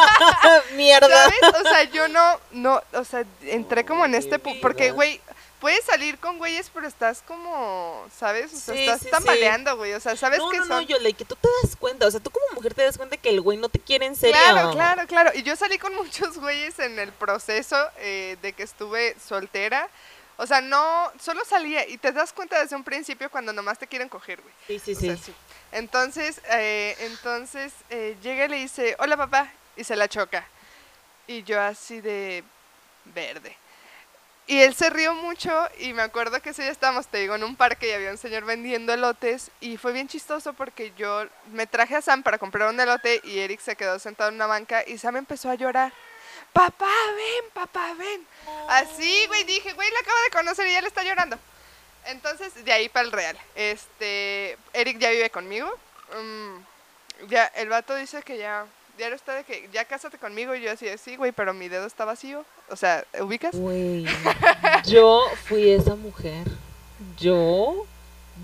Mierda. ¿Sabes? O sea, yo no, no, o sea, entré como en este, porque, güey, puedes salir con güeyes, pero estás como, ¿sabes? O sea, Sí, estás sí, sí. tambaleando, güey. O sea, ¿sabes no, qué no, son? no, yo le que tú te das cuenta, o sea, tú como mujer te das cuenta que el güey no te quiere en serio. Claro, claro, claro. Y yo salí con muchos güeyes en el proceso eh, de que estuve soltera. O sea, no, solo salía y te das cuenta desde un principio cuando nomás te quieren coger, güey. Sí, sí, O sea, sí. sí. Entonces, eh, entonces eh, llega y le dice, hola papá, y se la choca. Y yo así de verde. Y él se rió mucho y me acuerdo que ese día estábamos, te digo, en un parque y había un señor vendiendo elotes y fue bien chistoso porque yo me traje a Sam para comprar un elote y Eric se quedó sentado en una banca y Sam empezó a llorar. Papá, ven, papá, ven. Así, güey, dije, güey, la acabo de conocer y ya le está llorando. Entonces, de ahí para el real. Este, Eric ya vive conmigo. Mm, ya, el vato dice que ya, ya no está de que, ya cásate conmigo. Y yo así, sí, güey, pero mi dedo está vacío. O sea, ¿ubicas? Güey, yo fui esa mujer. Yo,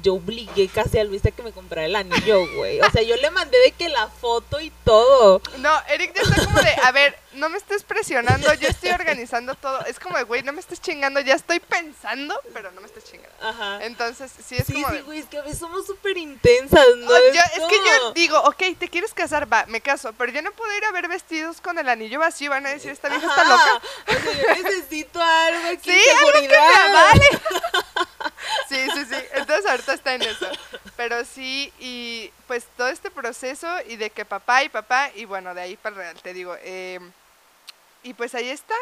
yo obligué casi a Luis a que me comprara el anillo, güey. O sea, yo le mandé de que la foto y todo. No, Eric ya está como de, a ver, no me estés presionando, yo estoy organizando todo. Es como de, güey, no me estés chingando, ya estoy pensando, pero no me estés chingando. Ajá. Entonces, sí es sí, como sí, de, güey, es que a veces somos súper intensas, ¿no? Oh, yo- es que yo digo, ok, te quieres casar, va, me caso, pero yo no puedo ir a ver vestidos con el anillo vacío, van a decir, esta vieja está loca. O sea, yo necesito algo aquí, Sí, algo que me avale. Sí, sí, sí. Entonces ahorita está en eso. Pero sí, y pues todo este proceso y de que papá y papá, y bueno, de ahí para el real, te digo. eh, y pues ahí está.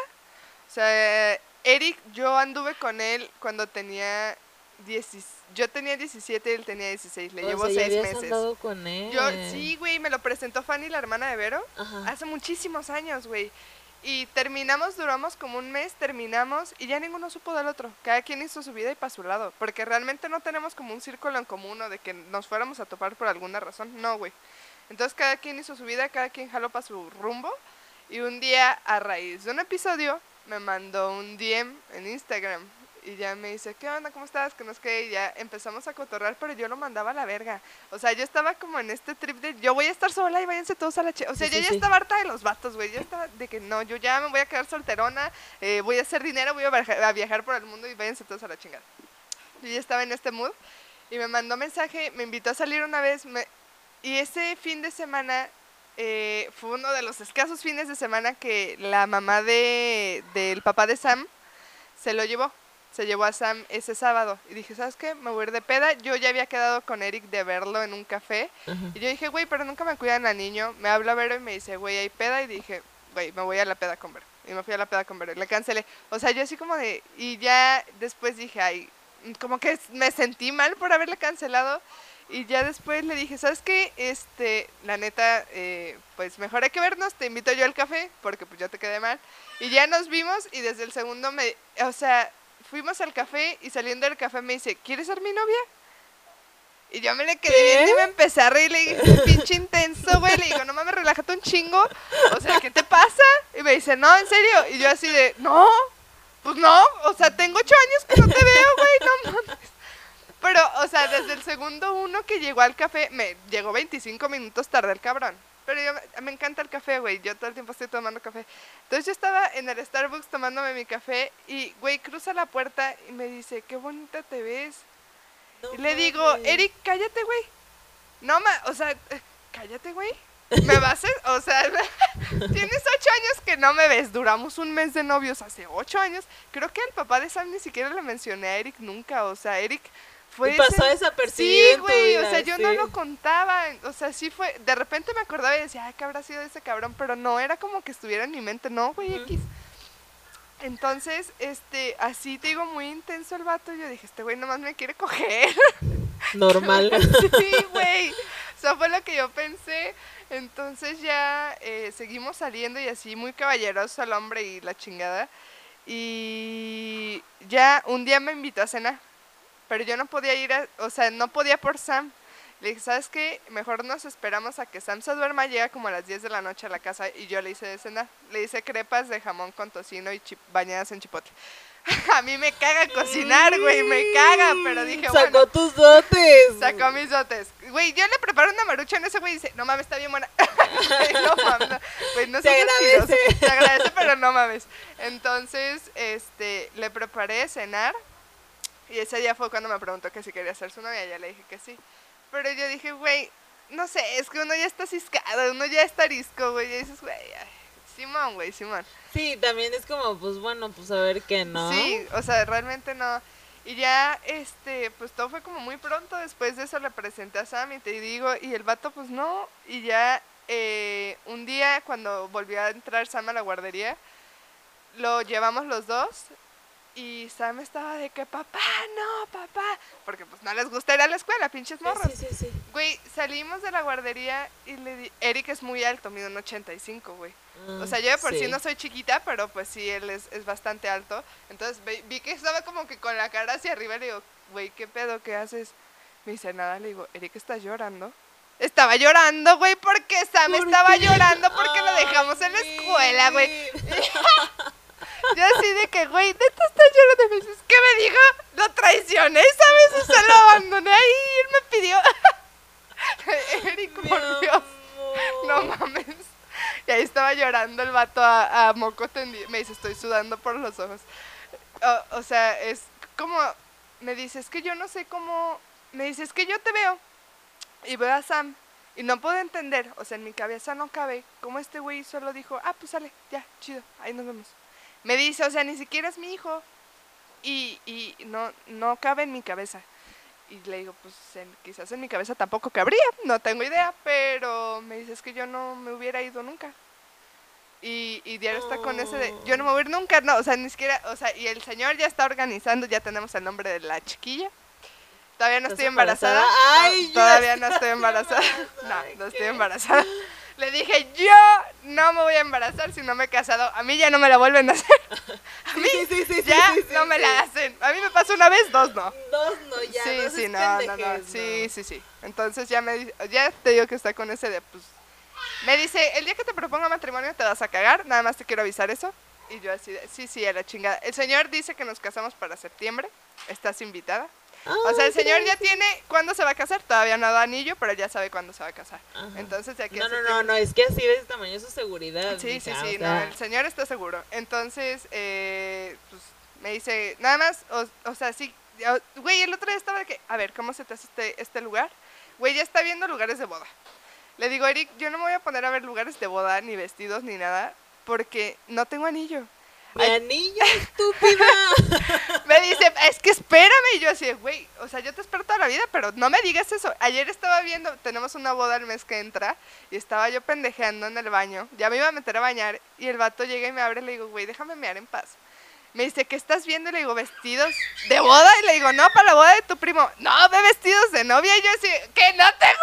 O sea, Eric, yo anduve con él cuando tenía 10, yo tenía 17 y él tenía 16, le O llevo sea, ya 6 habías meses. con él. Yo, sí, güey, me lo presentó Fanny, la hermana de Vero, Ajá. hace muchísimos años, güey. Y terminamos, duramos como un mes, terminamos y ya ninguno supo del otro. Cada quien hizo su vida y para su lado. Porque realmente no tenemos como un círculo en común o de que nos fuéramos a topar por alguna razón. No, güey. Entonces cada quien hizo su vida, cada quien jaló para su rumbo. Y un día, a raíz de un episodio, me mandó un DM en Instagram. Y ya me dice, ¿qué onda? ¿Cómo estás? Que no es que y ya empezamos a cotorrear, pero yo lo mandaba a la verga. O sea, yo estaba como en este trip de yo voy a estar sola y váyanse todos a la che. O sea, Sí, yo sí, ya sí. estaba harta de los vatos, güey. Yo estaba de que no, yo ya me voy a quedar solterona, eh, voy a hacer dinero, voy a viajar, a viajar por el mundo y váyanse todos a la chingada. Yo ya estaba en este mood y me mandó mensaje, me invitó a salir una vez me- y ese fin de semana eh, fue uno de los escasos fines de semana que la mamá de, del papá de Sam se lo llevó. Se llevó a Sam ese sábado. Y dije, ¿sabes qué? Me voy a ir de peda. Yo ya había quedado con Eric de verlo en un café. Y yo dije, güey, pero nunca me cuidan al niño. Me habla Vero y me dice, güey, hay peda. Y dije, güey, me voy a la peda con Vero. Y me fui a la peda con Vero. Y le cancelé. O sea, yo así como de... Y ya después dije, ay, como que me sentí mal por haberle cancelado. Y ya después le dije, ¿sabes qué? Este, la neta, eh, pues mejor hay que vernos. Te invito yo al café porque pues ya te quedé mal. Y ya nos vimos y desde el segundo me... O sea, fuimos al café y saliendo del café me dice, ¿quieres ser mi novia? Y yo me le quedé viendo y me empecé a reír. Le dije, "Este pinche intenso, güey. Le digo, no mames, relájate un chingo. O sea, ¿qué te pasa? Y me dice, no, en serio. Y yo así de, no, pues no. O sea, tengo ocho años que no te veo, güey. No mames. Pero, o sea, desde el segundo uno que llegó al café, me llegó 25 minutos tarde el cabrón. Pero yo, me- encanta el café, güey. Yo todo el tiempo estoy tomando café. Entonces yo estaba en el Starbucks tomándome mi café y, güey, cruza la puerta y me dice, qué bonita te ves. No Y le digo. Eric, cállate, güey. No, ma, o sea, cállate, güey. ¿Me vas a...? O sea, tienes ocho años que no me ves. Duramos un mes de novios hace ocho años. Creo que el papá de Sam ni siquiera le mencioné a Eric nunca. O sea, Eric fue... Y pasó ese- desapercibido Sí, güey, o sea, yo no lo contaba, o sea, sí fue, de repente me acordaba y decía, ay, ¿qué habrá sido ese cabrón? Pero no, era como que estuviera en mi mente, no, güey. X. Entonces, este, así te digo, muy intenso el vato, yo dije, este güey nomás me quiere coger. Normal. sí, güey, o sea, fue lo que yo pensé. Entonces ya eh, seguimos saliendo y así, muy caballeroso el hombre y la chingada. Y ya un día me invitó a cenar, pero yo no podía ir, a- o sea, no podía por Sam. Le dije, ¿sabes qué? Mejor nos esperamos a que Sam se duerma, llega como a las 10 de la noche a la casa y yo le hice de cenar. Le hice crepas de jamón con tocino y chip- bañadas en chipotle. a mí me caga cocinar, güey, me caga, pero dije, Sacó bueno, tus dotes. sacó mis dotes. Güey, yo le preparo una marucha en ese güey y dice, no mames, está bien buena. no mames, güey, no mentiroso. agradece. Se agradece, pero no mames. Entonces, este, le preparé cenar y ese día fue cuando me preguntó que si quería ser su novia, ya le dije que sí. Pero yo dije, güey, no sé, es que uno ya está ciscado, uno ya está arisco, güey, y dices, güey, Simón, güey, Simón. Sí, también es como, pues bueno, pues a ver qué, ¿no? Sí, o sea, realmente no. Y ya, este, pues todo fue como muy pronto. Después de eso le presenté a Sam y te digo, y el vato, pues no. Y ya, eh, un día cuando volvió a entrar Sam a la guardería, lo llevamos los dos. Y Sam estaba de que, papá, no, papá. Porque pues no les gusta ir a la escuela, pinches morros. sí, sí, sí. Güey, salimos de la guardería y le di. Eric es muy alto, mide un 85, güey. O sea, yo de por sí. no soy chiquita, pero pues sí, él es, es bastante alto. Entonces ve- vi que estaba como que con la cara hacia arriba y le digo, güey, ¿qué pedo? ¿Qué haces? Me dice, nada, le digo, Eric, ¿estás llorando? Estaba llorando, güey, porque Sam ¿Por estaba qué? llorando porque lo Ay, dejamos en la escuela, güey. Yo así de que, güey, neta está llorando. Me dices, ¿qué me dijo? Lo traicioné, ¿sabes? O sea, lo abandoné ahí y él me pidió. Eric, por Dios. No mames. Y ahí estaba llorando el vato a, a moco tendido. Me dice, estoy sudando por los ojos. O, o sea, es como, me dice, es que yo no sé cómo, me dice, es que yo te veo y veo a Sam y no puedo entender, o sea, en mi cabeza no cabe cómo este güey solo dijo, ah, pues sale, ya, chido, ahí nos vemos. Me dice, o sea, ni siquiera es mi hijo y, y no, no cabe en mi cabeza. Y le digo, pues en- quizás en mi cabeza tampoco cabría, no tengo idea, pero me dice, es que yo no me hubiera ido nunca. Y, y diario está con ese de, yo no me voy a ir nunca, no, o sea, ni siquiera, o sea, y el señor ya está organizando, ya tenemos el nombre de la chiquilla. Todavía no ¿Estás estoy embarazada. Ay, yo todavía no estoy embarazada. embarazada, No, no estoy embarazada. Le dije, yo no me voy a embarazar si no me he casado. A mí ya no me la vuelven a hacer. A mí Sí, sí, sí, sí, ya no me la hacen. A mí me pasó una vez, dos no. Dos no, ya. sí, dos sí, es no, no, no. Sí, sí, sí. Entonces ya me ya te digo que está con ese de pues me dice, "El día que te proponga matrimonio te vas a cagar, nada más te quiero avisar eso." Y yo así, de, sí, sí, a la chingada. El señor dice que nos casamos para septiembre. Estás invitada. O sea, el Ay, señor ya tiene cuándo se va a casar. Todavía no da anillo, pero ya sabe cuándo se va a casar. Ajá. Entonces, de aquí No, no, no, no, es que así de ese tamaño es su seguridad. Sí, sí, mija, sí, o no, el señor está seguro. Entonces, eh, pues me dice, nada más, o, o sea, sí, güey, el otro día estaba de que, a ver, ¿cómo se te hace este, este lugar? Güey, ya está viendo lugares de boda. Le digo, Eric, yo no me voy a poner a ver lugares de boda, ni vestidos, ni nada, porque no tengo anillo. Anillo, estúpida. Me dice, es que espérame. Y yo así, güey, o sea, yo te espero toda la vida, pero no me digas eso. Ayer estaba viendo, tenemos una boda el mes que entra, y estaba yo pendejeando en el baño. Ya me iba a meter a bañar, y el vato llega y me abre y le digo, güey, déjame mear en paz. Me dice, ¿qué estás viendo? Y le digo, vestidos de boda. Y le digo, no, para la boda de tu primo. No, ve vestidos de novia. Y yo así, que no tengo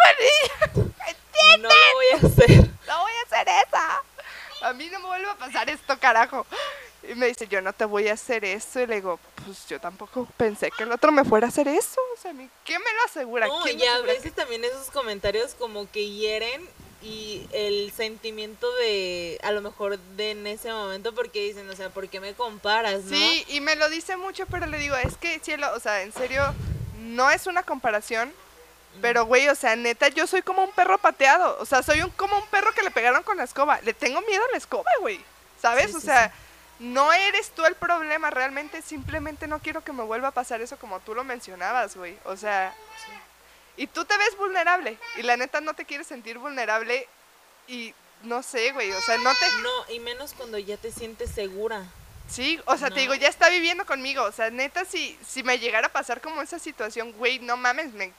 anillo. No lo voy a hacer. No voy a hacer eso. A mí no me vuelve a pasar esto, carajo. Y me dice, yo no te voy a hacer eso. Y le digo, pues yo tampoco pensé que el otro me fuera a hacer eso. O sea, ¿mi- ¿qué me lo asegura? No, ¿Quién y a veces también esos comentarios como que hieren y el sentimiento de, a lo mejor de en ese momento, porque dicen, o sea, ¿por qué me comparas, no? Sí, y me lo dice mucho, pero le digo, es que cielo, o sea, en serio, no es una comparación, pero güey, o sea, neta, yo soy como un perro pateado, o sea, soy un, como un perro que le pegaron con la escoba, le tengo miedo a la escoba, güey, ¿sabes? Sí, o sí, sea, no eres tú el problema, realmente, simplemente no quiero que me vuelva a pasar eso como tú lo mencionabas, güey, o sea, y tú te ves vulnerable, y la neta no te quieres sentir vulnerable, y no sé, güey, o sea, no te... No, y menos cuando ya te sientes segura. Sí, o sea, te digo, ya está viviendo conmigo. O sea, neta, si, si me llegara a pasar como esa situación, güey, no mames, me...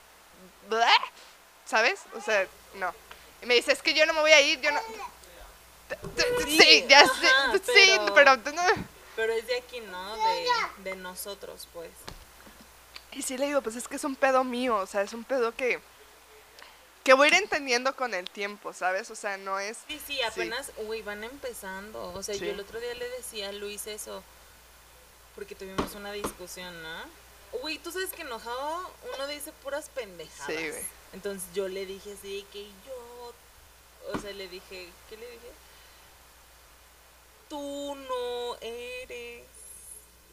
¿Sabes? O sea, no. Y me dice, es que yo no me voy a ir, yo no... Sí, Sí, ya ajá, sé, sí, pero- pero... no. Pero es de aquí, ¿no? De, de nosotros, pues. Y sí le digo, pues es que es un pedo mío, o sea, es un pedo que... Que voy a ir entendiendo con el tiempo, ¿sabes? O sea, no es... Sí, sí, apenas, uy, van empezando. O sea, Sí. yo el otro día le decía a Luis eso, porque tuvimos una discusión, ¿no? Uy, tú sabes que enojado uno dice puras pendejadas. Sí, güey. Entonces yo le dije así que yo, o sea, le dije, ¿qué le dije? Tú no eres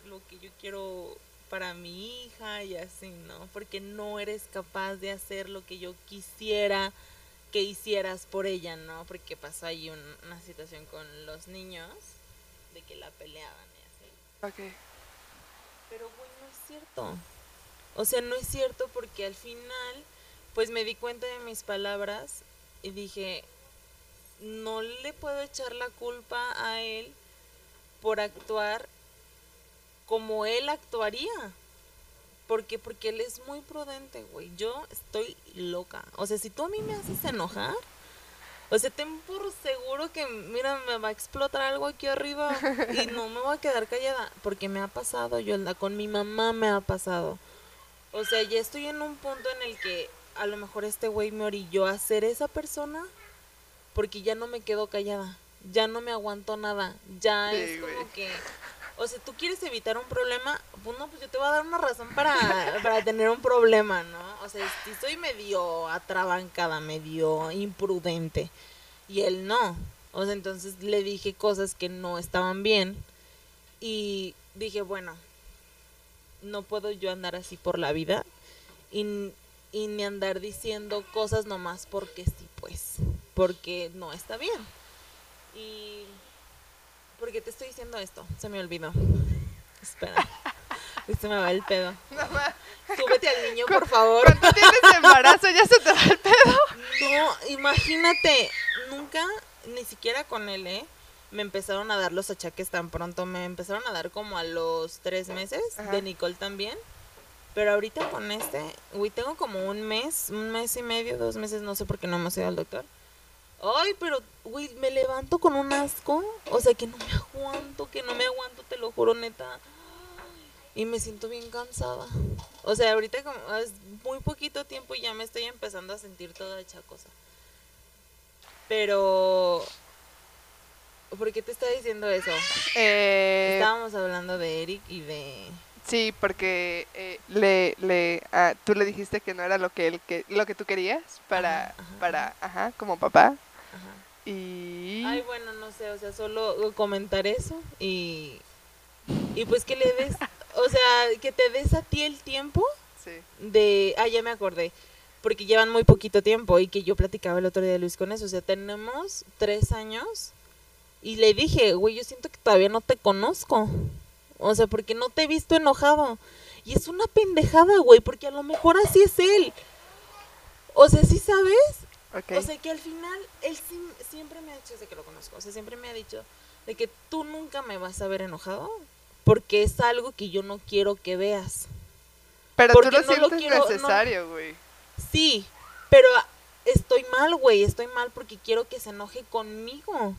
lo que yo quiero para mi hija y así, ¿no? Porque no eres capaz de hacer lo que yo quisiera que hicieras por ella, ¿no? Porque pasó ahí un- una situación con los niños de que la peleaban y así. Ok. Pero, güey, no es cierto. O sea, no es cierto porque al final, pues me di cuenta de mis palabras y dije, no le puedo echar la culpa a él por actuar como él actuaría. ¿Por qué? Porque él es muy prudente, güey. Yo estoy loca. O sea, si tú a mí me haces enojar, o sea, ten por seguro que, mira, me va a explotar algo aquí arriba y no me voy a quedar callada. Porque me ha pasado, Yolanda, con mi mamá me ha pasado. O sea, ya estoy en un punto en el que a lo mejor este güey me orilló a ser esa persona porque ya no me quedo callada. Ya no me aguanto nada. Ya Sí, es como que... O sea, tú quieres evitar un problema, pues no, pues yo te voy a dar una razón para, para tener un problema, ¿no? O sea, si soy medio atrabancada, medio imprudente, y él no. O sea, entonces le dije cosas que no estaban bien, y dije, bueno, no puedo yo andar así por la vida, y, y ni andar diciendo cosas nomás porque sí, pues, porque no está bien. Y... ¿Por qué te estoy diciendo esto? Se me olvidó. Espera. Se me va el pedo. No, Súbete al niño, por favor. Cuando tienes embarazo ya se te va el pedo. No, imagínate, nunca, ni siquiera con él, ¿eh? Me empezaron a dar los achaques tan pronto. Me empezaron a dar como a los tres meses. Ajá. De Nicole también. Pero ahorita con este, uy, tengo como un mes, un mes y medio, dos meses, no sé por qué no hemos ido al doctor. Ay, pero, güey, me levanto con un asco. O sea, que no me aguanto, que no me aguanto, te lo juro, neta. Y me siento bien cansada. O sea, ahorita como es muy poquito tiempo y ya me estoy empezando a sentir toda hecha cosa. Pero... ¿Por qué te está diciendo eso? Eh, Estábamos hablando de Eric y de... sí, porque eh, le, le, ah, tú le dijiste que no era lo que él que, lo que tú querías para, Ajá, ajá, para, ajá, como papá. Ajá. Y Ay, bueno, no sé, o sea, solo comentar eso y... Y pues que le des... O sea, que te des a ti el tiempo sí, de, ah, ya me acordé, porque llevan muy poquito tiempo y que yo platicaba el otro día de Luis con eso, o sea, tenemos tres años y le dije, güey, yo siento que todavía no te conozco, o sea, porque no te he visto enojado. Y es una pendejada, güey, porque a lo mejor así es él, o sea, ¿sí sabes? O sea, que al final él siempre me ha dicho, desde que lo conozco, o sea, siempre me ha dicho de que tú nunca me vas a ver enojado porque es algo que yo no quiero que veas. Pero tú porque lo no lo sientes quiero- no- necesario, güey. Sí, pero estoy mal, güey, estoy mal porque quiero que se enoje conmigo.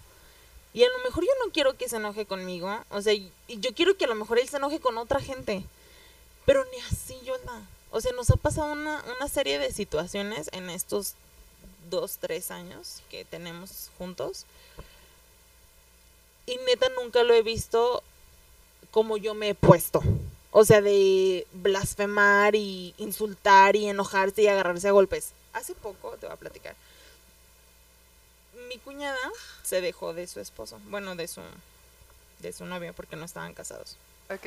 Y a lo mejor yo no quiero que se enoje conmigo, o sea, y yo quiero que a lo mejor él se enoje con otra gente. Pero ni así, Yola. O sea, nos ha pasado una, una serie de situaciones en estos dos, tres años que tenemos juntos. Y neta nunca lo he visto como yo me he puesto. O sea, de blasfemar y insultar y enojarse y agarrarse a golpes. Hace poco, te voy a platicar. Mi cuñada se dejó de su esposo. Bueno, de su, de su novio porque no estaban casados. Ok.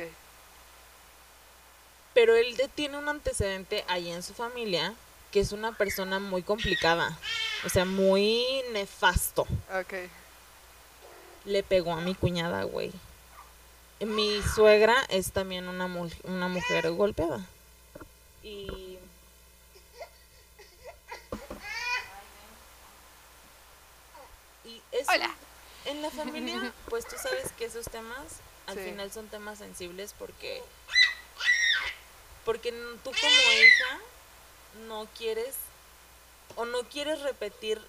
Pero él tiene un antecedente ahí en su familia que es una persona muy complicada. O sea, muy nefasto. Ok. Le pegó a mi cuñada, güey. Mi suegra es también una, mu- una mujer golpeada. Y... Y eso, Hola. en la familia, pues tú sabes que esos temas al Sí. final son temas sensibles porque porque tú como hija no quieres o no quieres repetir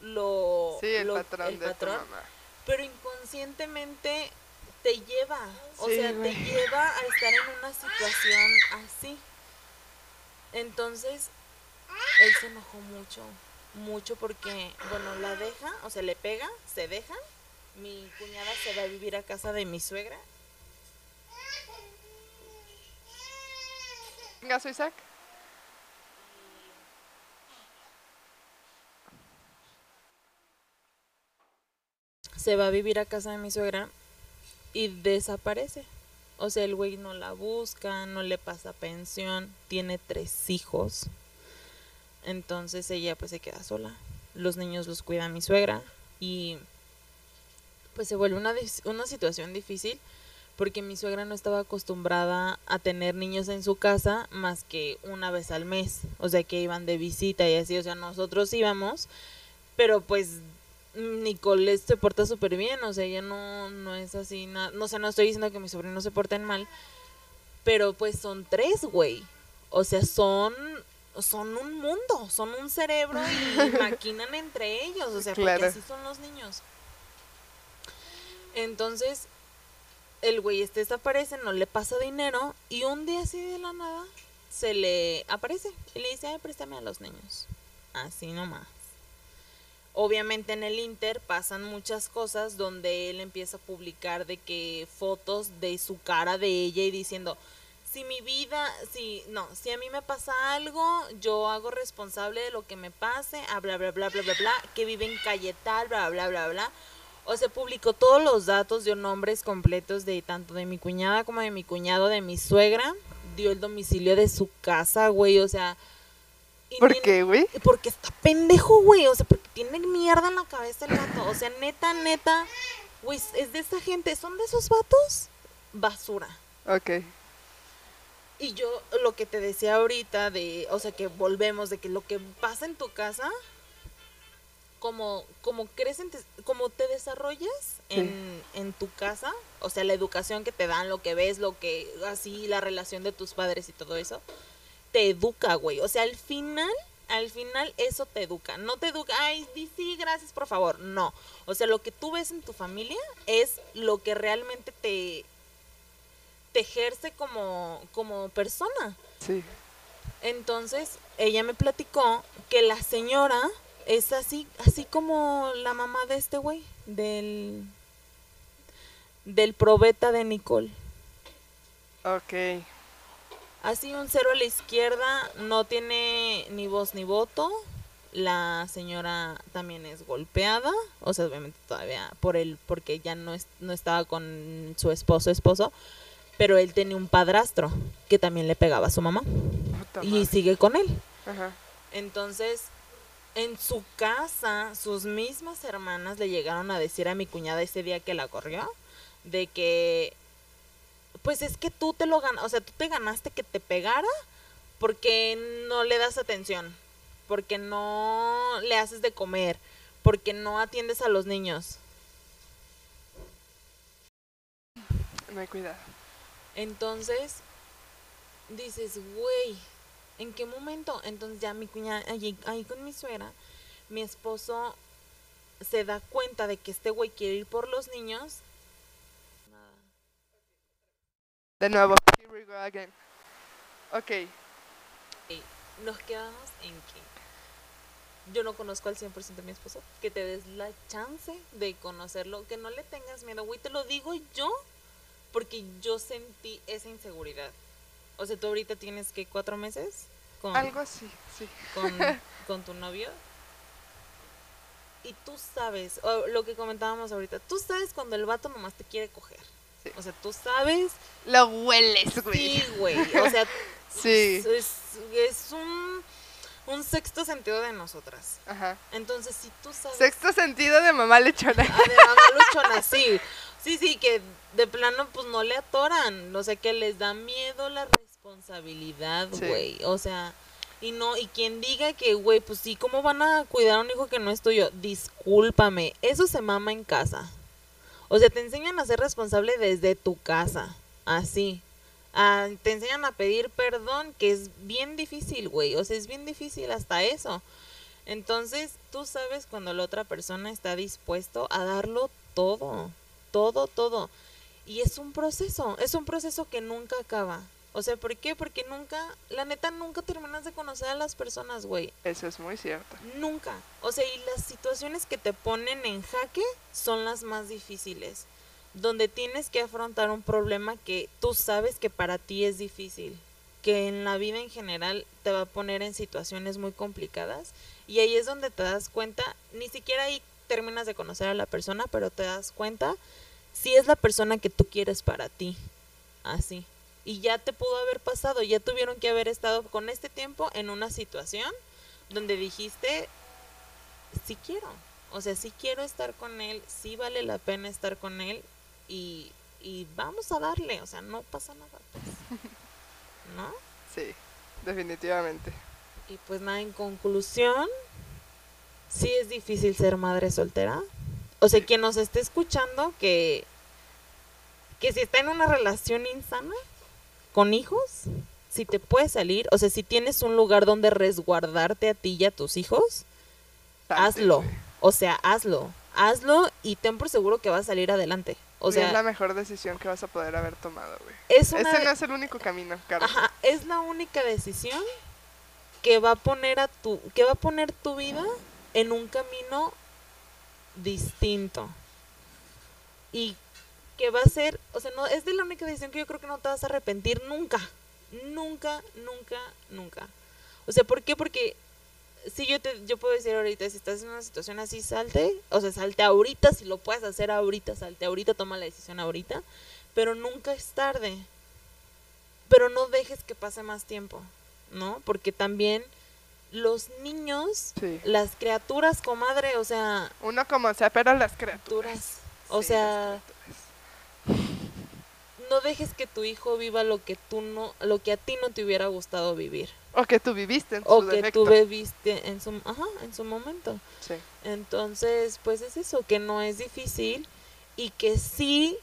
lo, Sí, el lo- patrón el de patrón, tu mamá. pero inconscientemente te lleva, o Sí, sea, güey. te lleva a estar en una situación así. Entonces, él se enojó mucho, mucho porque, bueno, la deja, o sea, le pega, se dejan. Mi cuñada se va a vivir a casa de mi suegra. Venga, soy Isaac. Se va a vivir a casa de mi suegra y desaparece. O sea, el güey no la busca, no le pasa pensión, tiene tres hijos. Entonces ella pues se queda sola. Los niños los cuida mi suegra y pues se vuelve una, una situación difícil porque mi suegra no estaba acostumbrada a tener niños en su casa más que una vez al mes. O sea, que iban de visita y así. O sea, nosotros íbamos, pero pues Nicole se porta súper bien, o sea, ella no, no es así, nada, no sé, no estoy diciendo que mis sobrinos se porten mal, pero pues son tres, güey, o sea, son, son un mundo, son un cerebro y maquinan entre ellos, o sea, Claro. porque así son los niños. Entonces, el güey este desaparece, no le pasa dinero, y un día así de la nada, se le aparece y le dice, ay, préstame a los niños, así nomás obviamente en el Inter pasan muchas cosas donde él empieza a publicar de que fotos de su cara de ella y diciendo si mi vida, si no, si a mí me pasa algo, yo hago responsable de lo que me pase, a bla bla bla bla bla bla, que vive en calle tal, bla bla bla bla. O se publicó todos los datos, dio nombres completos de tanto de mi cuñada como de mi cuñado, de mi suegra, dio el domicilio de su casa, güey, o sea, ¿Por qué, güey? porque está pendejo, güey. O sea, porque tiene mierda en la cabeza el vato. O sea, neta, neta. Güey, es de esa gente. ¿Son de esos vatos? Basura. Ok. Y yo lo que te decía ahorita de, o sea, que volvemos, de que lo que pasa en tu casa, como, como crecen, como te desarrollas Sí. en, en tu casa, o sea, la educación que te dan, lo que ves, lo que, así, la relación de tus padres y todo eso, te educa, güey. O sea, al final, al final eso te educa. No te educa, ay, di sí, gracias, por favor. No. O sea, lo que tú ves en tu familia es lo que realmente te, te ejerce como, como persona. Sí. Entonces, ella me platicó que la señora es así, así como la mamá de este güey, del, del probeta de Nicole. Ok. Así un cero a la izquierda, no tiene ni voz ni voto. La señora también es golpeada, o sea, obviamente todavía por él, porque ya no, es, no estaba con su esposo, esposo, pero él tenía un padrastro que también le pegaba a su mamá Puta y madre. sigue con él. Ajá. Entonces, en su casa, sus mismas hermanas le llegaron a decir a mi cuñada ese día que la corrió, de que, pues es que tú te lo ganas, o sea, tú te ganaste que te pegara porque no le das atención, porque no le haces de comer, porque no atiendes a los niños. No hay cuidado. Entonces, dices, güey, ¿en qué momento? Entonces ya mi cuñada, ahí, ahí con mi suegra, mi esposo se da cuenta de que este güey quiere ir por los niños. Nada. De nuevo. Here we go again. Ok. Nos quedamos en que yo no conozco al 100% a mi esposo, que te des la chance de conocerlo, que no le tengas miedo, güey, te lo digo yo, porque yo sentí esa inseguridad. O sea, tú ahorita tienes que cuatro meses con, Algo así, sí. con, con tu novio. Y tú sabes, o lo que comentábamos ahorita, tú sabes cuando el vato nomás te quiere coger. Sí. O sea, tú sabes, Lo hueles, güey. sí, güey. O sea, Sí. es, es un, un sexto sentido de nosotras. Ajá. Entonces, si tú sabes... Sexto sentido de mamá lechona. Ah, de mamá luchona, sí. Sí, sí, que de plano pues no le atoran. O sea, que les da miedo la responsabilidad, Sí. güey. O sea, y no, y quien diga que, güey, pues sí, ¿cómo van a cuidar a un hijo que no es tuyo? Discúlpame, eso se mama en casa. O sea, te enseñan a ser responsable desde tu casa. Así. Ah, te enseñan a pedir perdón, que es bien difícil, güey. O sea, es bien difícil hasta eso. Entonces, tú sabes cuando la otra persona está dispuesto a darlo todo, todo, todo. Y es un proceso, es un proceso que nunca acaba. O sea, ¿por qué? Porque nunca, la neta, nunca terminas de conocer a las personas, güey. Eso es muy cierto. Nunca. O sea, y las situaciones que te ponen en jaque son las más difíciles. Donde tienes que afrontar un problema que tú sabes que para ti es difícil. Que en la vida en general te va a poner en situaciones muy complicadas. Y ahí es donde te das cuenta, ni siquiera ahí terminas de conocer a la persona, pero te das cuenta si es la persona que tú quieres para ti. Así. Y ya te pudo haber pasado, ya tuvieron que haber estado con este tiempo en una situación donde dijiste, sí quiero, o sea, sí quiero estar con él, sí vale la pena estar con él y, y vamos a darle, o sea, no pasa nada, pues, ¿no? Sí, definitivamente. Y pues nada, en conclusión, sí es difícil ser madre soltera. O sea, quien nos esté escuchando que, que si está en una relación insana con hijos, si te puedes salir, o sea, si tienes un lugar donde resguardarte a ti y a tus hijos, hazlo. O sea, hazlo. Hazlo y ten por seguro que vas a salir adelante. O Y es la sea, mejor decisión que vas a poder haber tomado, güey. es una... Ese no es el único camino, Carlos. Ajá, es la única decisión que va a poner a tu que va a poner tu vida en un camino distinto. Y que va a ser, o sea, no es de la única decisión que yo creo que no te vas a arrepentir nunca. Nunca, nunca, nunca. O sea, ¿por qué? Porque si yo te yo puedo decir ahorita si estás en una situación así salte, o sea, salte ahorita si lo puedes hacer ahorita, salte ahorita, toma la decisión ahorita, pero nunca es tarde pero no dejes que pase más tiempo, ¿no? Porque también los niños, Sí. las criaturas, comadre, o sea, Uno como sea, pero las criaturas. o Sí, sea. No dejes que tu hijo viva lo que tú no, lo que a ti no te hubiera gustado vivir, O que tú viviste en o su que defecto. tú viviste en su, ajá, en su momento. Sí. Entonces, pues es eso, que no es difícil y que sí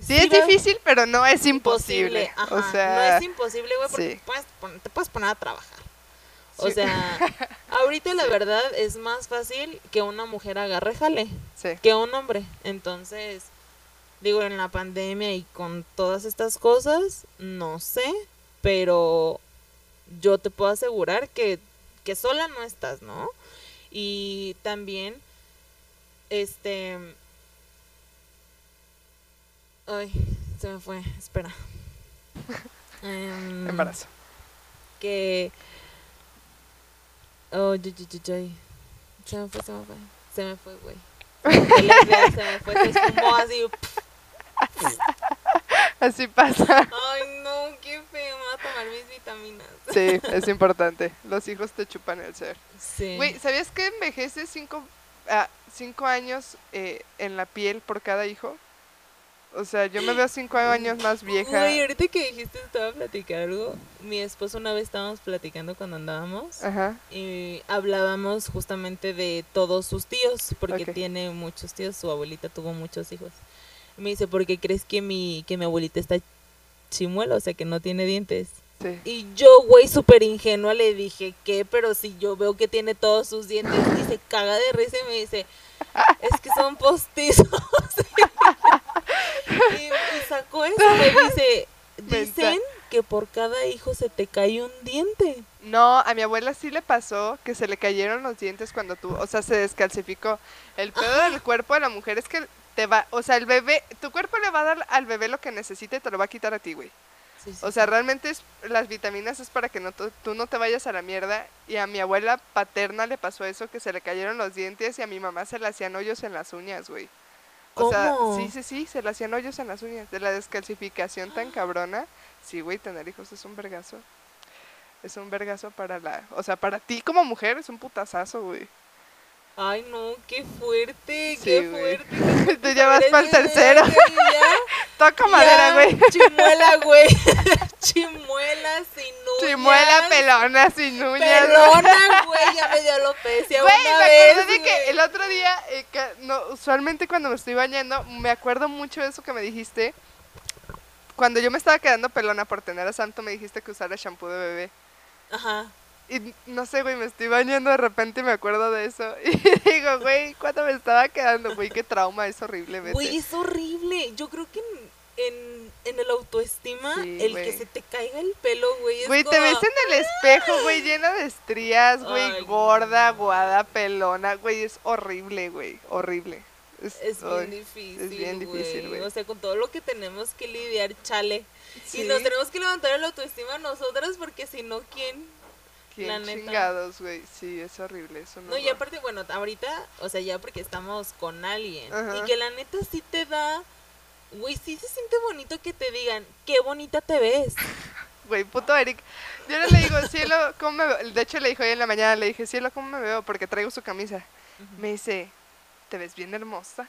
Sí, es difícil, pero no es imposible. Ajá, o sea, no es imposible, güey, porque sí. te, puedes pon- te puedes poner a trabajar. O Sí. sea, ahorita la verdad es más fácil que una mujer agarre jale sí. que un hombre. Entonces, digo, en la pandemia y con todas estas cosas, no sé, pero yo te puedo asegurar que, que sola no estás, ¿no? Y también, este... Ay, se me fue, espera. Em, Embarazo. que oh ay, ay, ay. se me fue se me fue se me fue güey se me fue se esfumó así Así pasa. ay no qué feo me voy a tomar mis vitaminas Sí, es importante. Los hijos te chupan el ser. sí Güey, ¿sabías que envejece cinco, ah, cinco años eh, en la piel por cada hijo? O sea, yo me veo cinco años más vieja. Güey, ahorita que dijiste estaba a platicar algo mi esposo una vez estábamos platicando cuando andábamos Ajá. y hablábamos justamente de todos sus tíos, porque Ok. tiene muchos tíos, su abuelita tuvo muchos hijos. Y me dice, ¿por qué crees que mi, que mi abuelita está chimuela? O sea, que no tiene dientes. Sí. Y yo, güey, súper ingenua, le dije, ¿qué? Pero si yo veo que tiene todos sus dientes y se caga de risa y me dice, es que son postizos. y, y sacó eso, me dice, dicen que por cada hijo se te cae un diente. No, a mi abuela sí le pasó que se le cayeron los dientes cuando tuvo, o sea, se descalcificó. El pedo del cuerpo de la mujer es que te va, o sea, el bebé, tu cuerpo le va a dar al bebé lo que necesita y te lo va a quitar a ti, güey. Sí, sí, O sea, realmente es, las vitaminas es para que no, tú, no te vayas a la mierda. Y a mi abuela paterna le pasó eso, que se le cayeron los dientes y a mi mamá se le hacían hoyos en las uñas, güey. O sea, sí, sí, sí, se le hacían hoyos en las uñas. De la descalcificación tan cabrona. Sí, güey, tener hijos es un vergazo. Es un vergazo para la... O sea, para ti como mujer es un putazazo, güey. Ay, no, qué fuerte, Sí, qué güey. fuerte. Tú ya vas para el tercero. Toca madera, güey. Chimuela, güey. Chimuela sin uñas. Chimuela pelona sin uñas. Pelona, güey, ya me dio alopecia Güey, una me vez, acordé de que el otro día, eh, que no, usualmente cuando me estoy bañando, me acuerdo mucho de eso que me dijiste. Cuando yo me estaba quedando pelona por tener a Santo, me dijiste que usara shampoo de bebé. Ajá. Y no sé, güey, me estoy bañando de repente y me acuerdo de eso. Y digo, güey, cuando me estaba quedando, güey, qué trauma, es horrible. Güey, es horrible. Yo creo que en, en, en el autoestima, Sí, el que se te caiga el pelo, güey, es Güey, te ves en el espejo, güey, llena de estrías, güey, gorda, guada, pelona, güey, es horrible, güey, horrible. Es ay, bien difícil, es bien difícil, güey. O sea, con todo lo que tenemos que lidiar, chale. Sí. Y nos tenemos que levantar el autoestima nosotras porque si no, ¿quién? ¿Quién la neta. chingados, güey? Sí, es horrible, eso no. No, y aparte, bueno, ahorita, o sea, ya porque estamos con alguien. Ajá. Y que la neta sí te da... Güey, sí se siente bonito que te digan, qué bonita te ves. Güey, puto Eric. Yo no le digo, cielo, ¿cómo me veo? De hecho, le dije hoy en la mañana, le dije, cielo, ¿cómo me veo? Porque traigo su camisa. Me dice, ¿te ves bien hermosa?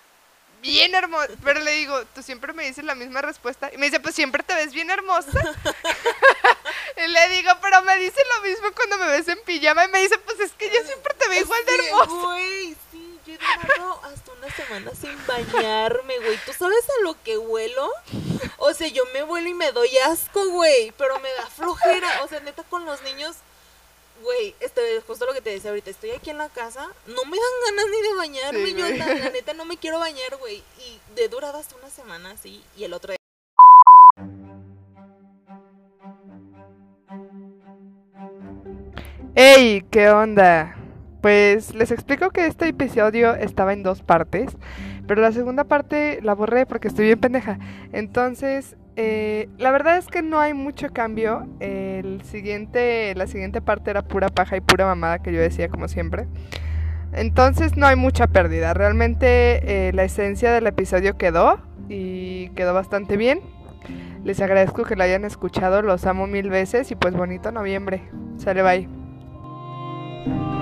Bien hermosa. Pero le digo, tú siempre me dices la misma respuesta. Y me dice, pues siempre te ves bien hermosa. y le digo, pero me dice lo mismo cuando me ves en pijama. Y me dice, pues es que yo siempre te veo igual de hermosa. Güey, sí, yo he durado hasta una semana sin bañarme, güey. ¿Tú sabes a lo que huelo? O sea, yo me vuelo y me doy asco, güey, pero me da flojera. O sea, neta, con los niños, güey, este, justo lo que te decía ahorita, estoy aquí en la casa, no me dan ganas ni de bañarme. Sí, yo, la, la neta, no me quiero bañar, güey. Y de durado hasta una semana así, y el otro día. ¡Ey! ¿Qué onda? Pues les explico que este episodio estaba en dos partes, pero la segunda parte la borré porque estoy bien pendeja. Entonces, eh, la verdad es que no hay mucho cambio. El siguiente, la siguiente parte era pura paja y pura mamada que yo decía como siempre. Entonces no hay mucha pérdida. Realmente eh, la esencia del episodio quedó y quedó bastante bien. Les agradezco que la hayan escuchado, los amo mil veces y pues bonito noviembre. Sale bye.